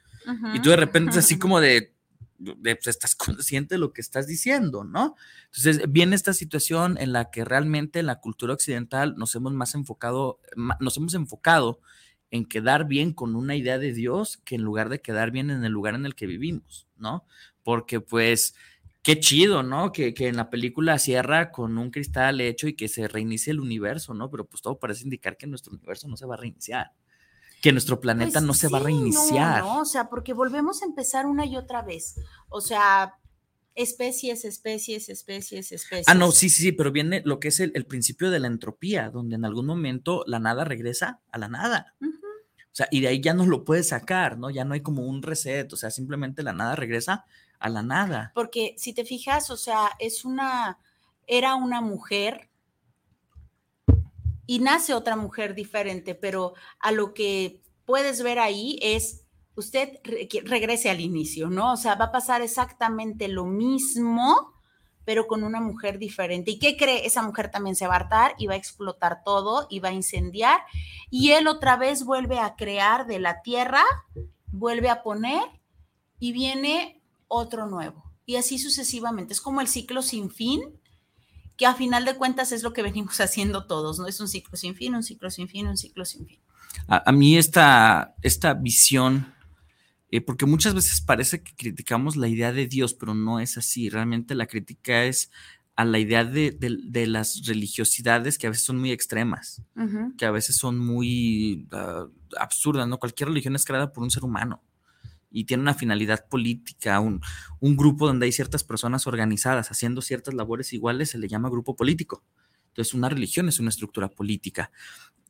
y tú de repente es así como de, pues, estás consciente de lo que estás diciendo, ¿no? Entonces viene esta situación en la que realmente en la cultura occidental nos hemos más enfocado, nos hemos enfocado en quedar bien con una idea de Dios que en lugar de quedar bien en el lugar en el que vivimos, ¿no? Porque pues qué chido, ¿no? Que, en la película cierra con un cristal hecho y que se reinicie el universo, ¿no? Pero pues todo parece indicar que nuestro universo no se va a reiniciar, que nuestro planeta pues no se va a reiniciar. No, no, o sea, porque volvemos a empezar una y otra vez. O sea, especies, especies, especies, especies. Ah, no, sí, sí, sí, pero viene lo que es el, principio de la entropía, donde en algún momento la nada regresa a la nada. O sea, y de ahí ya no lo puedes sacar, ¿no? Ya no hay como un reset, o sea, simplemente la nada regresa a la nada. Porque si te fijas, o sea, es una, era una mujer y nace otra mujer diferente, pero a lo que puedes ver ahí es usted regrese al inicio, ¿no? O sea, va a pasar exactamente lo mismo, pero con una mujer diferente. ¿Y qué cree? Esa mujer también se va a hartar y va a explotar todo y va a incendiar. Y él otra vez vuelve a crear de la tierra, vuelve a poner y viene otro nuevo. Y así sucesivamente. Es como el ciclo sin fin, que a final de cuentas es lo que venimos haciendo todos, ¿no? Es un ciclo sin fin, un ciclo sin fin, un ciclo sin fin. A, mí esta, esta visión eh, porque muchas veces parece que criticamos la idea de Dios, pero no es así. Realmente la crítica es a la idea de, las religiosidades que a veces son muy extremas, que a veces son muy ah, absurdas, ¿no? Cualquier religión es creada por un ser humano y tiene una finalidad política, un, un grupo donde hay ciertas personas organizadas haciendo ciertas labores iguales se le llama grupo político. Entonces, una religión es una estructura política.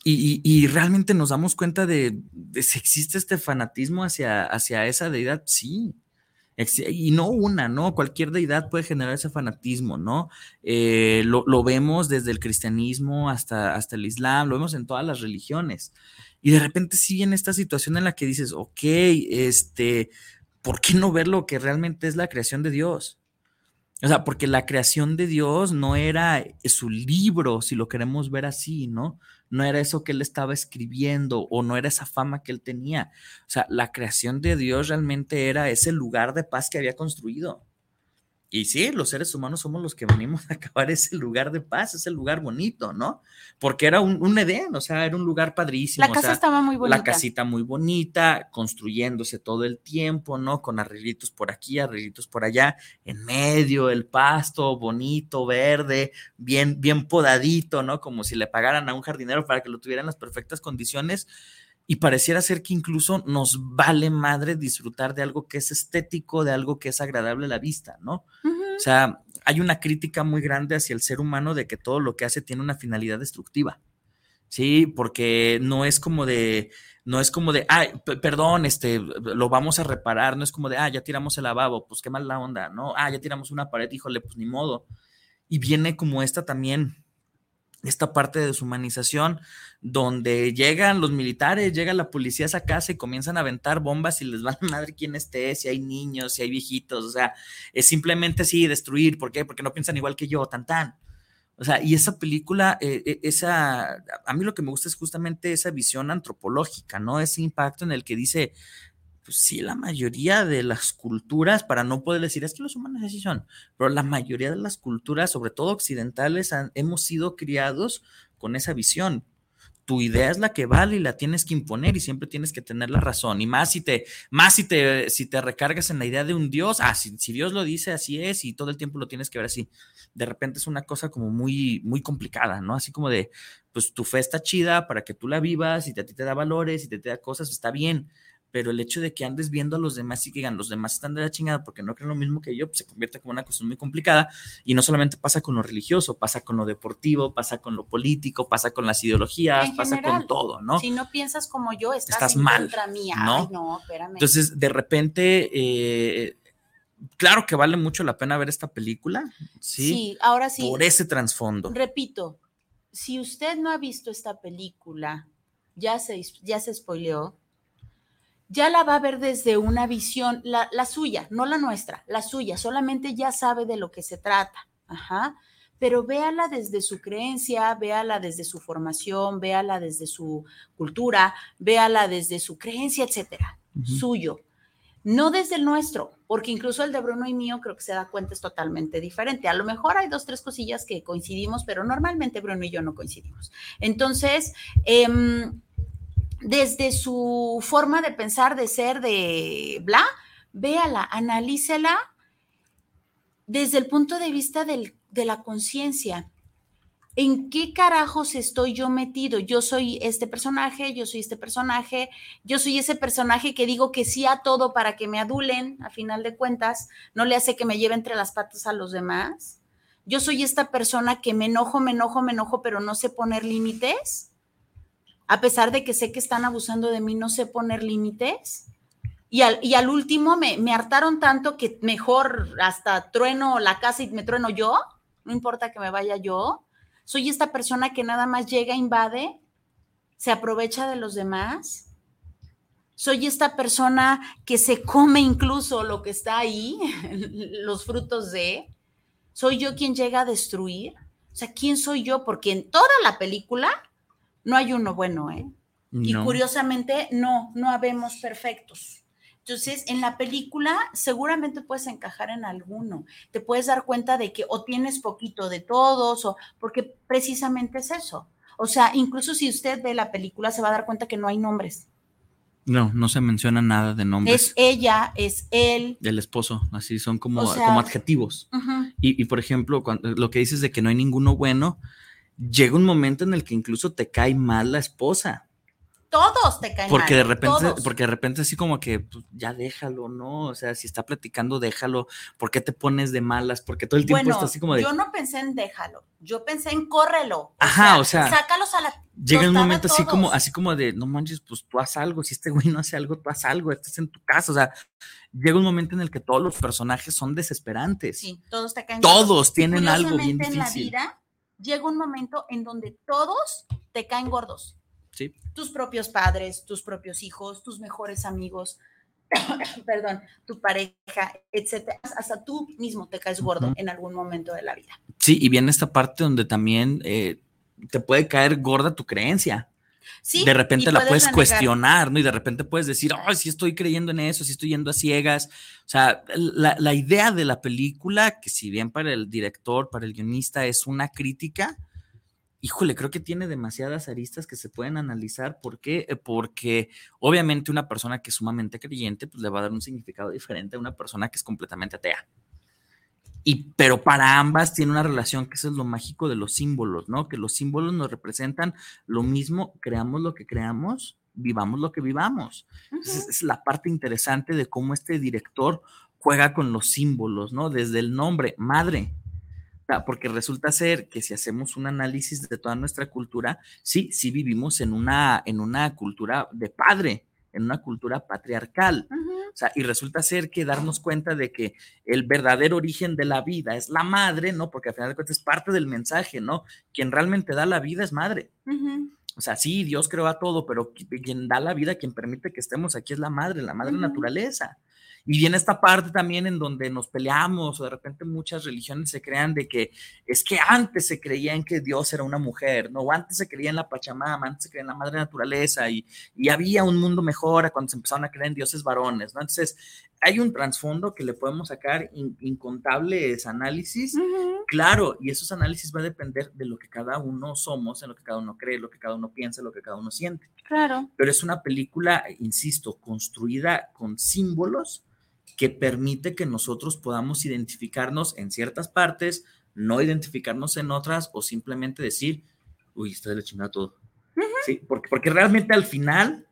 Y, realmente nos damos cuenta de, si existe este fanatismo hacia, hacia esa deidad, sí. Y no una, ¿no? Cualquier deidad puede generar ese fanatismo, ¿no? Eh, lo, vemos desde el cristianismo hasta, hasta el islam, lo vemos en todas las religiones. Y de repente sigue en esta situación en la que dices, ok, este, ¿por qué no ver lo que realmente es la creación de Dios? O sea, porque la creación de Dios no era su libro, si lo queremos ver así, ¿no? No era eso que él estaba escribiendo o no era esa fama que él tenía. O sea, la creación de Dios realmente era ese lugar de paz que había construido. Y sí, los seres humanos somos los que venimos a acabar ese lugar de paz, ese lugar bonito, ¿no? Porque era un, Edén, o sea, era un lugar padrísimo. La casa estaba muy bonita. La casita muy bonita, construyéndose todo el tiempo, ¿no? Con arreglitos por aquí, arreglitos por allá, en medio, el pasto bonito, verde, bien, bien podadito, ¿no? Como si le pagaran a un jardinero para que lo tuviera en las perfectas condiciones. Y pareciera ser que incluso nos vale madre disfrutar de algo que es estético, de algo que es agradable a la vista, ¿no? O sea, hay una crítica muy grande hacia el ser humano de que todo lo que hace tiene una finalidad destructiva. Sí, porque no es como de, no es como de, ay, perdón, este, lo vamos a reparar, no es como de, ah, ya tiramos el lavabo, pues qué mal la onda, ¿no? Ah, ya tiramos una pared, híjole, pues ni modo. Y viene como esta también, esta parte de deshumanización, donde llegan los militares, llega la policía a esa casa y comienzan a aventar bombas y les van a madre quién esté, si hay niños, si hay viejitos, o sea, es simplemente así, destruir, ¿por qué? Porque no piensan igual que yo, tan tan. O sea, y esa película, eh, eh, esa, a mí lo que me gusta es justamente esa visión antropológica, ¿no? Ese impacto en el que dice, pues sí, la mayoría de las culturas, para no poder decir, es que los humanos así son, pero la mayoría de las culturas, sobre todo occidentales, hemos sido criados con esa visión. Tu idea es la que vale y la tienes que imponer y siempre tienes que tener la razón. Y más si te, más si te, si te recargas en la idea de un Dios, ah, si, si Dios lo dice, así es, y todo el tiempo lo tienes que ver así. De repente es una cosa como muy, muy complicada, ¿no? Así como de, pues tu fe está chida para que tú la vivas y te, a ti te da valores y te, te da cosas, está bien pero el hecho de que andes viendo a los demás y que digan, los demás están de la chingada porque no creen lo mismo que yo, pues se convierte como una cuestión muy complicada. Y no solamente pasa con lo religioso, pasa con lo deportivo, pasa con lo político, pasa con las ideologías, pasa con todo, ¿no? Si no piensas como yo, estás, en mal, contra mía. ¿no? no, espérame. Entonces, de repente, eh, claro que vale mucho la pena ver esta película, ¿sí? Sí, ahora sí. Por ese trasfondo. Repito, si usted no ha visto esta película, ya se, ya se spoileó, ya la va a ver desde una visión, la, suya, no la nuestra, la suya, solamente ya sabe de lo que se trata. Ajá. Pero véala desde su creencia, véala desde su formación, véala desde su cultura, véala desde su creencia, etcétera, suyo. No desde el nuestro, porque incluso el de Bruno y mío creo que se da cuenta es totalmente diferente. A lo mejor hay dos, tres cosillas que coincidimos, pero normalmente Bruno y yo no coincidimos. Entonces, eh, desde su forma de pensar, de ser, de bla, véala, analícela desde el punto de vista de la conciencia. ¿En qué carajos estoy yo metido? Yo soy este personaje, yo soy este personaje, yo soy ese personaje que digo que sí a todo para que me adulen, a final de cuentas, no le hace que me lleve entre las patas a los demás. Yo soy esta persona que me enojo, me enojo, me enojo, pero no sé poner límites a pesar de que sé que están abusando de mí, no sé poner límites. Y al, y al último me, me, hartaron tanto que mejor hasta trueno la casa y me trueno yo, no importa que me vaya yo. Soy esta persona que nada más llega, invade, se aprovecha de los demás. Soy esta persona que se come incluso lo que está ahí, los frutos de. Soy yo quien llega a destruir. O sea, ¿quién soy yo? Porque en toda la película no hay uno bueno, ¿eh? Y curiosamente, no, no habemos perfectos. Entonces, en la película seguramente puedes encajar en alguno. Te puedes dar cuenta de que o tienes poquito de todos, o porque precisamente es eso. O sea, incluso si usted ve la película, se va a dar cuenta que no hay nombres. No, no se menciona nada de nombres. Es ella, es él. Del esposo, así son como, como adjetivos. y, y, por ejemplo, cuando, lo que dices de que no hay ninguno bueno, llega un momento en el que incluso te cae mal la esposa. Todos te caen porque mal. De repente, porque de repente así como que pues, ya déjalo, ¿no? O sea, si está platicando, déjalo. ¿Por qué te pones de malas? Porque todo el tiempo está así como de. Yo no pensé en déjalo, yo pensé en córrelo. Ajá, o sea. sácalos a la. Llega un momento así como, así como de, no manches, pues tú haz algo. Si este güey no hace algo, tú haz algo, estás en tu casa. O sea, llega un momento en el que todos los personajes son desesperantes. Sí, todos te caen Todos tienen algo bien difícil. En la vida, llega un momento en donde todos te caen gordos. Sí. Tus propios padres, tus propios hijos, tus mejores amigos, perdón, tu pareja, etcétera. Hasta tú mismo te caes gordo en algún momento de la vida. Sí, y viene esta parte donde también eh, te puede caer gorda tu creencia de repente la puedes cuestionar, ¿no? Y de repente puedes decir, ay, sí estoy creyendo en eso, sí estoy yendo a ciegas. O sea, la, la, idea de la película, que si bien para el director, para el guionista es una crítica, híjole, creo que tiene demasiadas aristas que se pueden analizar. ¿Por qué? Eh, porque obviamente una persona que es sumamente creyente, pues le va a dar un significado diferente a una persona que es completamente atea. Y, pero para ambas tiene una relación que eso es lo mágico de los símbolos, ¿no? Que los símbolos nos representan lo mismo, creamos lo que creamos, vivamos lo que vivamos. es la parte interesante de cómo este director juega con los símbolos, ¿no? Desde el nombre, madre, porque resulta ser que si hacemos un análisis de toda nuestra cultura, sí, sí vivimos en una, en una cultura de padre, en una cultura patriarcal. O sea, y resulta ser que darnos cuenta de que el verdadero origen de la vida es la madre, ¿no? Porque al final de cuentas es parte del mensaje, ¿no? Quien realmente da la vida es madre. O sea, sí, Dios creó a todo, pero quien da la vida, quien permite que estemos aquí es la madre, la madre naturaleza. Y viene esta parte también en donde nos peleamos o de repente muchas religiones se crean de que es que antes se creía en que Dios era una mujer, ¿no? O antes se creía en la Pachamama, antes se creía en la madre naturaleza y, y había un mundo mejor cuando se empezaron a creer en dioses varones, ¿no? Entonces, hay un trasfondo que le podemos sacar incontables análisis, claro, y esos análisis va a depender de lo que cada uno somos, en lo que cada uno cree, lo que cada uno piensa, lo que cada uno siente. Claro. Pero es una película, insisto, construida con símbolos que permite que nosotros podamos identificarnos en ciertas partes, no identificarnos en otras o simplemente decir, uy, está de la chingada todo. Sí, porque, porque realmente al final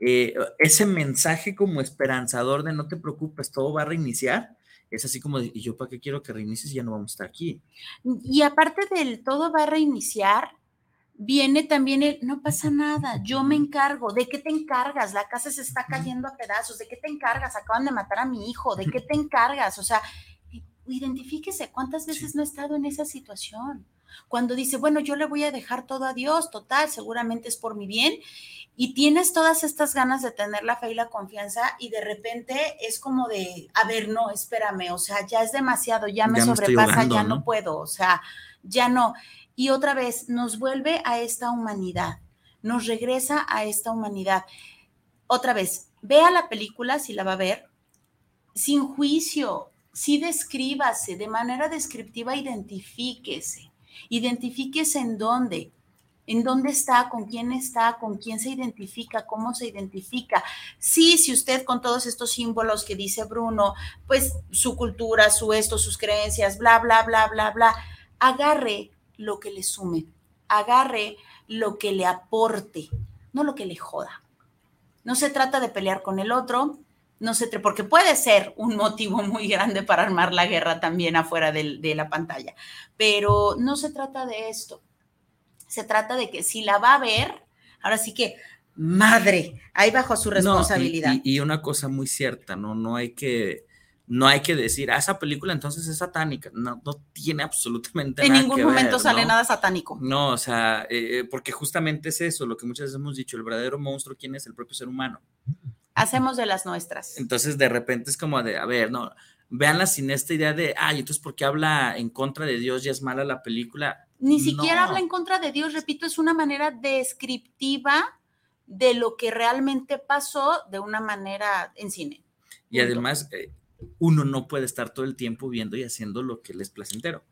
eh, ese mensaje como esperanzador de no te preocupes, todo va a reiniciar, es así como de, ¿y yo para qué quiero que reinicies? Ya no vamos a estar aquí. Y aparte del todo va a reiniciar, viene también el, no pasa nada, yo me encargo, ¿de qué te encargas? La casa se está cayendo a pedazos, ¿de qué te encargas? Acaban de matar a mi hijo, ¿de qué te encargas? O sea, identifíquese cuántas veces no he estado en esa situación. Cuando dice, bueno, yo le voy a dejar todo a Dios, total, seguramente es por mi bien, y tienes todas estas ganas de tener la fe y la confianza, y de repente es como de, a ver, no, espérame, o sea, ya es demasiado, ya me sobrepasa, ya ¿no? no puedo, o sea, ya no y otra vez nos vuelve a esta humanidad, nos regresa a esta humanidad. Otra vez, vea la película si la va a ver, sin juicio, sí descríbase, de manera descriptiva identifíquese, identifíquese en dónde, en dónde está, con quién está, con quién se identifica, cómo se identifica. Sí, si usted con todos estos símbolos que dice Bruno, pues su cultura, su esto, sus creencias, bla, bla, bla, bla, bla, agarre lo que le sume, agarre lo que le aporte, no lo que le joda. No se trata de pelear con el otro, no se porque puede ser un motivo muy grande para armar la guerra también afuera de, de la pantalla, pero no se trata de esto. Se trata de que si la va a ver, ahora sí que madre, ahí bajo su responsabilidad. y, una cosa muy cierta, ¿no? No hay que no hay que decir, ah, esa película entonces es satánica. No, no tiene absolutamente en nada. En ningún momento sale nada satánico. No, o sea, eh, porque justamente es eso, lo que muchas veces hemos dicho, el verdadero monstruo, ¿quién es? El propio ser humano. Hacemos de las nuestras. Entonces, de repente es como de, a ver, no, véanla sin esta idea de, ay, entonces, ¿por qué habla en contra de Dios? Ya es mala la película. Ni siquiera habla en contra de Dios, repito, es una manera descriptiva de lo que realmente pasó de una manera en cine. Y además, eh, uno no puede estar todo el tiempo viendo y haciendo lo que les placentero.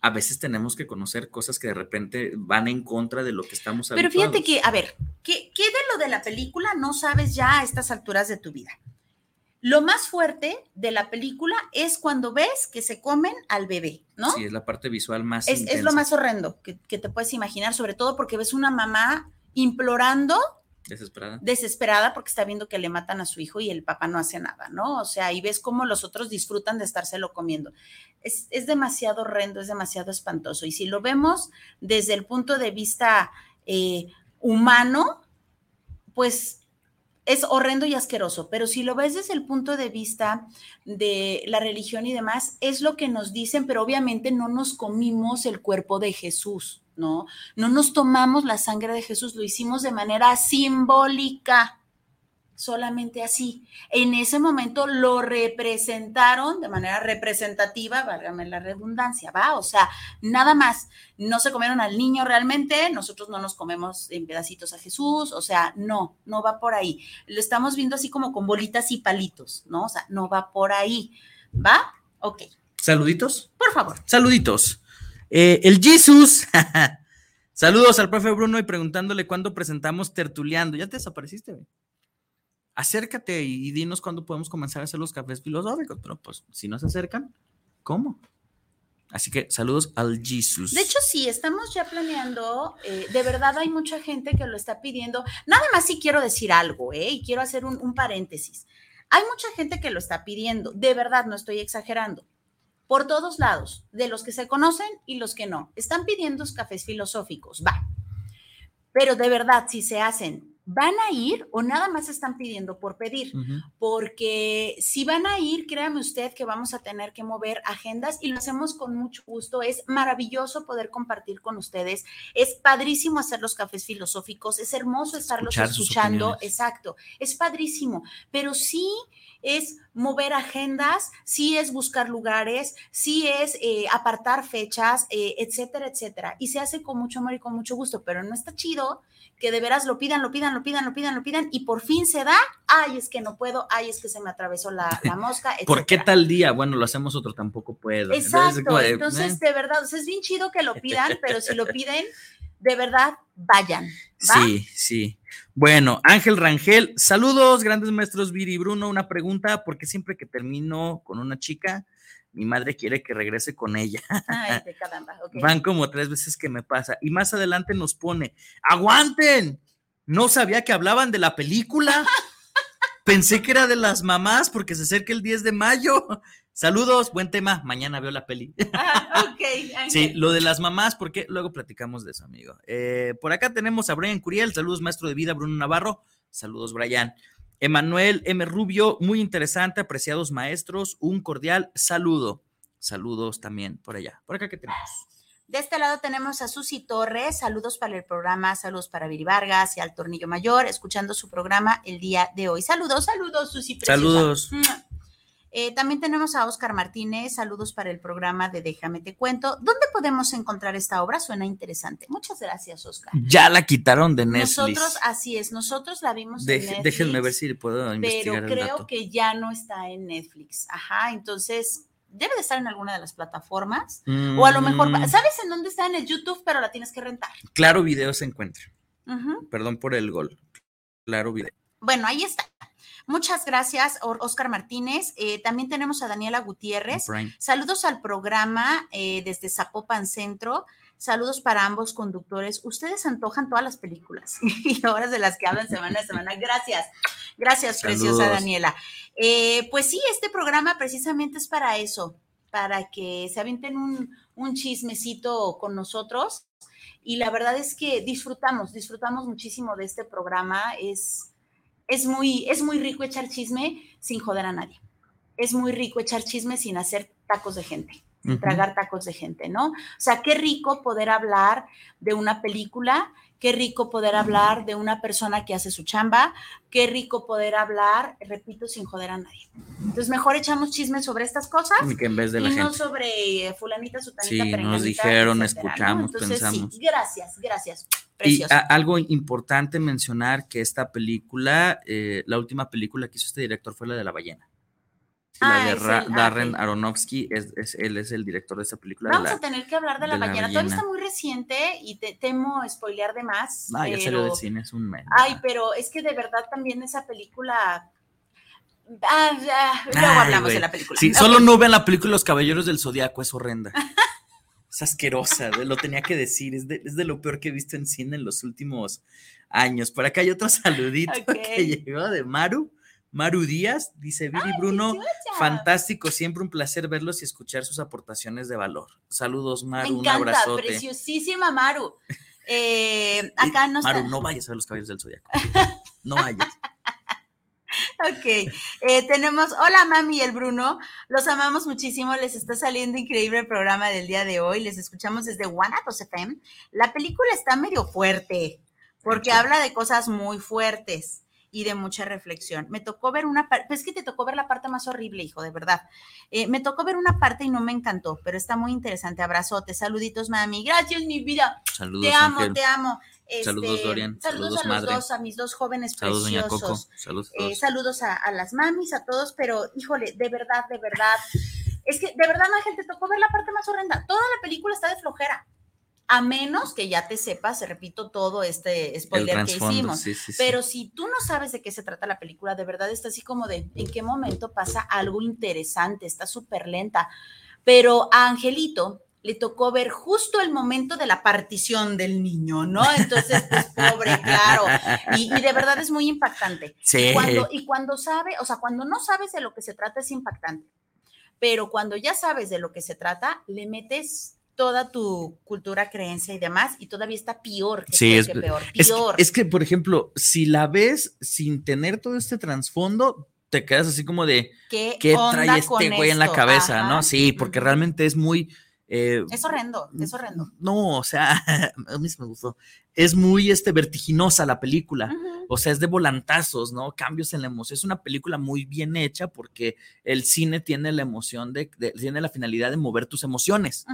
A veces tenemos que conocer cosas que de repente van en contra de lo que estamos Pero fíjate que, a ver, ¿qué, ¿qué, de lo de la película no sabes ya a estas alturas de tu vida? Lo más fuerte de la película es cuando ves que se comen al bebé, ¿no? Sí, es la parte visual más. Es, es lo más horrendo que, que te puedes imaginar, sobre todo porque ves una mamá implorando Desesperada. Desesperada porque está viendo que le matan a su hijo y el papá no hace nada, ¿no? O sea, y ves cómo los otros disfrutan de estárselo comiendo. Es, demasiado horrendo, es demasiado espantoso. Y si lo vemos desde el punto de vista eh, humano, pues es horrendo y asqueroso, pero si lo ves desde el punto de vista de la religión y demás, es lo que nos dicen, pero obviamente no nos comimos el cuerpo de Jesús. ¿No? No nos tomamos la sangre de Jesús, lo hicimos de manera simbólica, solamente así. En ese momento lo representaron de manera representativa, válgame la redundancia, ¿va? O sea, nada más, no se comieron al niño realmente, nosotros no nos comemos en pedacitos a Jesús, o sea, no, no va por ahí. Lo estamos viendo así como con bolitas y palitos, ¿no? O sea, no va por ahí, ¿va? Ok. Saluditos. Por favor. Saluditos. Eh, el Jesus. Saludos al profe Bruno y preguntándole cuándo presentamos Tertuleando. Ya te desapareciste, güey. Acércate y, dinos cuándo podemos comenzar a hacer los cafés filosóficos. Pero pues, si no se acercan, ¿cómo? Así que saludos al Jesus. De hecho, sí, estamos ya planeando. eh, de verdad, hay mucha gente que lo está pidiendo. Nada más sí quiero decir algo, ¿eh? Y quiero hacer un, un paréntesis. Hay mucha gente que lo está pidiendo. De verdad, no estoy exagerando. Por todos lados, de los que se conocen y los que no. Están pidiendo cafés filosóficos. Va. Pero de verdad, si se hacen, ¿van a ir o nada más están pidiendo por pedir? Porque si van a ir, créame usted que vamos a tener que mover agendas y lo hacemos con mucho gusto. Es maravilloso poder compartir con ustedes. Es padrísimo hacer los cafés filosóficos, es hermoso estarlos Escuchar escuchando. Exacto, es padrísimo, pero sí es mover agendas, sí es buscar lugares, sí es eh, apartar fechas, eh, etcétera, etcétera. Y se hace con mucho amor y con mucho gusto, pero no está chido que de veras lo pidan, lo pidan, lo pidan, lo pidan, lo pidan y por fin se da. Ay, es que no puedo, ay, es que se me atravesó la, la mosca. ¿Por qué tal día? Bueno, lo hacemos otro, tampoco puedo. Exacto. de, Entonces, eh. de verdad, o sea, es bien chido que lo pidan, pero si lo piden, de verdad, vayan. ¿va? Sí, sí. Bueno, Ángel Rangel, saludos, grandes maestros Viri y Bruno. Una pregunta, porque siempre que termino con una chica, mi madre quiere que regrese con ella. Ay, de caramba, ok. Van como tres veces que me pasa. Y más adelante nos pone, aguanten. No sabía que hablaban de la película. Pensé que era de las mamás porque se acerca el 10 de mayo. Saludos, buen tema. Mañana veo la peli. Ah. Sí, lo de las mamás, porque luego platicamos de eso, amigo. Eh, por acá tenemos a Brian Curiel, saludos, maestro de vida, Bruno Navarro, saludos, Brian. Emanuel M. Rubio, muy interesante, apreciados maestros, un cordial saludo. Saludos también por allá. Por acá, ¿qué tenemos? De este lado tenemos a Susi Torres, saludos para el programa, saludos para Viri Vargas y al Tornillo Mayor, escuchando su programa el día de hoy. Saludos, saludos, Susi. preciosa. Saludos. Mua. Eh, también tenemos a Oscar Martínez, saludos para el programa de Déjame Te Cuento. ¿Dónde podemos encontrar esta obra? Suena interesante. Muchas gracias, Oscar. Ya la quitaron de Netflix. Nosotros, así es, nosotros la vimos en Netflix. déjenme ver si puedo investigar pero el creo dato. que ya no está en Netflix. Ajá, entonces debe de estar en alguna de las plataformas. O a lo mejor, Mm, ¿sabes en dónde está? En el YouTube, pero la tienes que rentar. Claro Video se encuentra. Perdón por el gol. Claro Video. Bueno, ahí está. Muchas gracias, Oscar Martínez. Eh, también tenemos a Daniela Gutiérrez. Saludos al programa eh, desde Zapopan Centro. Saludos para ambos conductores. Ustedes antojan todas las películas y horas de las que hablan semana a semana. Gracias. Gracias, preciosa. Daniela. Eh, pues sí, este programa precisamente es para eso, para que se avienten un, un chismecito con nosotros. Y la verdad es que disfrutamos, disfrutamos muchísimo de este programa. Es, es, muy, es muy rico echar chisme sin joder a nadie. Es muy rico echar chisme sin hacer tacos de gente tragar tacos de gente, ¿no? O sea, qué rico poder hablar de una película, qué rico poder hablar de una persona que hace su chamba, qué rico poder hablar, repito, sin joder a nadie. Entonces, mejor echamos chismes sobre estas cosas Ni que en vez de la y no sobre eh, fulanita, sutanita, Sí, nos dijeron, etcétera, ¿no? escuchamos, Entonces, pensamos. Sí, gracias, gracias. Y Precioso. a- algo importante mencionar que esta película, eh, la última película que hizo este director fue la de la ballena. La Ah, de es Ra- el- ah, Darren. Aronofsky, es, es- él es el director de esta película. Vamos la- a tener que hablar de la, de la ballena. Todavía está muy reciente y te temo spoilear de más. Ah, ya salió del cine, es un mes. Ay, pero es que de verdad también esa película. Ah, ya, luego Ay, hablamos de la película. Sí, solo no vean la película Los Caballeros del Zodiaco, es horrenda. Es asquerosa, lo tenía que decir, es de, es de lo peor que he visto en cine en los últimos años. Por acá hay otro saludito que llegó de Maru, Maru Díaz, dice Viri Bruno, fantástico, siempre un placer verlos y escuchar sus aportaciones de valor. Saludos, Me Maru, un abrazote. preciosísima Maru. Eh, acá nos Maru, está- no vayas a ver los Caballeros del Zodiaco. No vayas. Ok, eh, tenemos, hola mami y el Bruno, los amamos muchísimo, les está saliendo increíble el programa del día de hoy, les escuchamos desde Guanatos FM. La película está medio fuerte, porque Mucho. habla de cosas muy fuertes y de mucha reflexión. Me tocó ver una parte, pues es que te tocó ver la parte más horrible, hijo, de verdad. Eh, me tocó ver una parte y no me encantó, pero está muy interesante. Abrazote, saluditos mami, gracias mi vida, Saludos, te amo, Ángel. te amo. Saludos, Este, Dorian. Saludos, Saludos, a los dos, a mis dos jóvenes Saludos, doña Coco. preciosos. Saludos. a Eh, saludos a, a las mamis, a todos, pero híjole, de verdad, de verdad. Es que de verdad, Ángel, te tocó ver la parte más horrenda. Toda la película está de flojera. A menos que ya te sepas, repito, todo este spoiler que hicimos. sí, sí, sí. Pero si tú no sabes de qué se trata la película, de verdad está así como de en qué momento pasa algo interesante, está súper lenta. pero a Angelito le tocó ver justo el momento de la partición del niño, ¿no? Entonces, pues pobre, claro. Y, de verdad es muy impactante. Sí. Cuando, y cuando sabe, o sea, cuando no sabes de lo que se trata es impactante. Pero cuando ya sabes de lo que se trata, le metes toda tu cultura, creencia y demás, y todavía está peor que, sí, es, peor. Peor. Es, que, por ejemplo, si la ves sin tener todo este trasfondo, te quedas así como de qué, trae este güey en la cabeza, ¿no? Sí, porque realmente es muy eh, es horrendo, es horrendo. No, o sea, a mí me gustó. Es muy este, vertiginosa la película. O sea, es de volantazos, ¿no? Cambios en la emoción. Es una película muy bien hecha porque el cine tiene la emoción de, tiene la finalidad de mover tus emociones.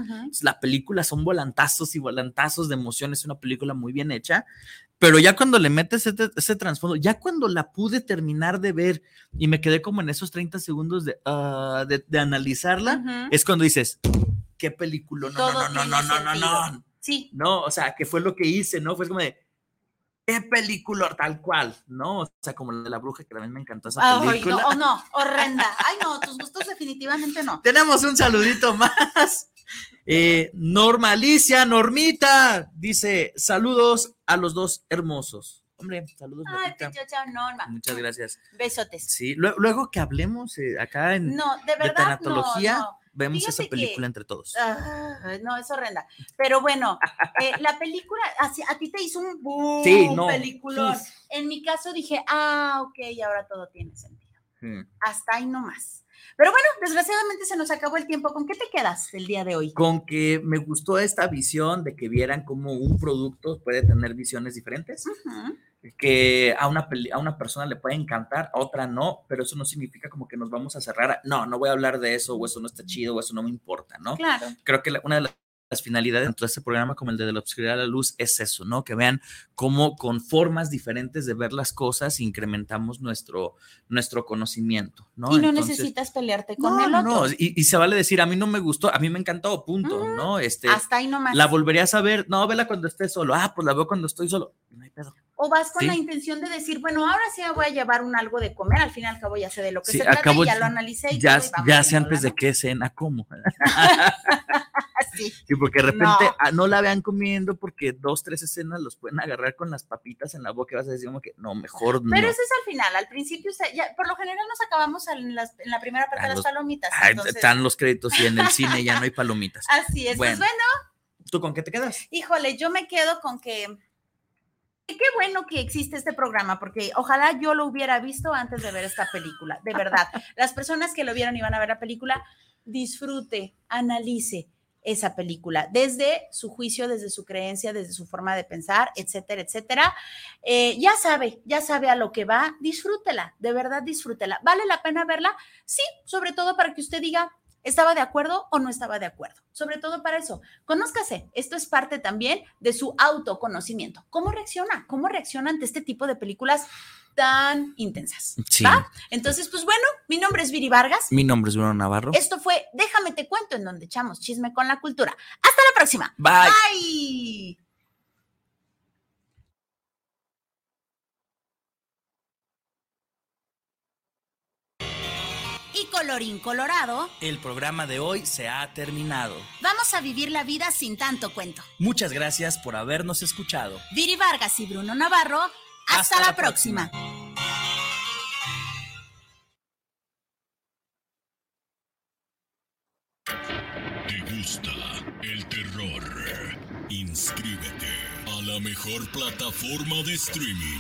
La película son volantazos y volantazos de emociones. Es una película muy bien hecha. Pero ya cuando le metes ese, ese trasfondo, ya cuando la pude terminar de ver y me quedé como en esos 30 segundos de, ah, de, analizarla, es cuando dices, qué película, no, no, no, no, no, no, no, Sí. No, o sea, que fue lo que hice, ¿no? Fue como de, qué película, tal cual, ¿no? O sea, como la de la bruja, que también me encantó esa película. No, oh, no, horrenda. Ay, no, tus gustos definitivamente no. Tenemos un saludito más. Eh, Norma Alicia, Normita, dice, saludos a los dos hermosos. Hombre, saludos. Ay, Norma. Muchas gracias. Besotes. Sí, luego, que hablemos eh, acá en no, de, verdad, tanatología, no, vemos esa película entre todos. no, es horrenda. Pero bueno, eh, la película, a, ti te hizo un boom, sí, no, En mi caso dije, ah, ok, ahora todo tiene sentido. Hmm. Hasta ahí nomás. Pero bueno, desgraciadamente se nos acabó el tiempo. ¿Con qué te quedas el día de hoy? Con que me gustó esta visión de que vieran cómo un producto puede tener visiones diferentes que a una, a una persona le puede encantar, a otra no, pero eso no significa como que nos vamos a cerrar. no, no voy a hablar de eso, o eso no está chido, o eso no me importa, ¿no? Claro. Creo que una de las las finalidades dentro de este programa como el de, la obscuridad a la luz es eso, ¿no? Que vean cómo con formas diferentes de ver las cosas incrementamos nuestro, nuestro conocimiento, ¿no? Y no necesitas pelearte con el otro. No, y, se vale decir, a mí no me gustó, a mí me encantó, punto, ¿no? Este, Hasta ahí nomás. La volverías a ver, no, vela cuando esté solo, ah, pues la veo cuando estoy solo, no hay pedo. O vas con la intención de decir, bueno, ahora sí me voy a llevar un algo de comer, al final acabo ya sé de lo que se trata y ya lo analicé. Y ya, ya sé antes de qué cena, ¿cómo? sí. porque de repente ah, no. la vean comiendo porque dos, tres escenas los pueden agarrar con las papitas en la boca y vas a decir como que no, mejor no. Pero eso es al final, al principio, ya, por lo general nos acabamos en, la primera parte de las palomitas. Están los créditos y en el cine ya no hay palomitas. Así es, pues bueno. ¿Tú con qué te quedas? Híjole, yo me quedo con que qué bueno que existe este programa, porque ojalá yo lo hubiera visto antes de ver esta película, de verdad. Las personas que lo vieron y van a ver la película, disfrute, analice, esa película, desde su juicio, desde su creencia, desde su forma de pensar, etcétera, etcétera. Eh, ya sabe, ya sabe a lo que va, disfrútela, de verdad disfrútela. ¿Vale la pena verla? Sí, sobre todo para que usted diga, ¿estaba de acuerdo o no estaba de acuerdo? Sobre todo para eso, conózcase, esto es parte también de su autoconocimiento. ¿Cómo reacciona? ¿Cómo reacciona ante este tipo de películas tan intensas. ¿va? Entonces, pues bueno, mi nombre es Viri Vargas. Mi nombre es Bruno Navarro. Esto fue Déjame te cuento en donde echamos chisme con la cultura. Hasta la próxima. Bye. Bye. Y colorín colorado. El programa de hoy se ha terminado. Vamos a vivir la vida sin tanto cuento. Muchas gracias por habernos escuchado. Viri Vargas y Bruno Navarro hasta, la, próxima. ¿Te gusta el terror? Inscríbete a la mejor plataforma de streaming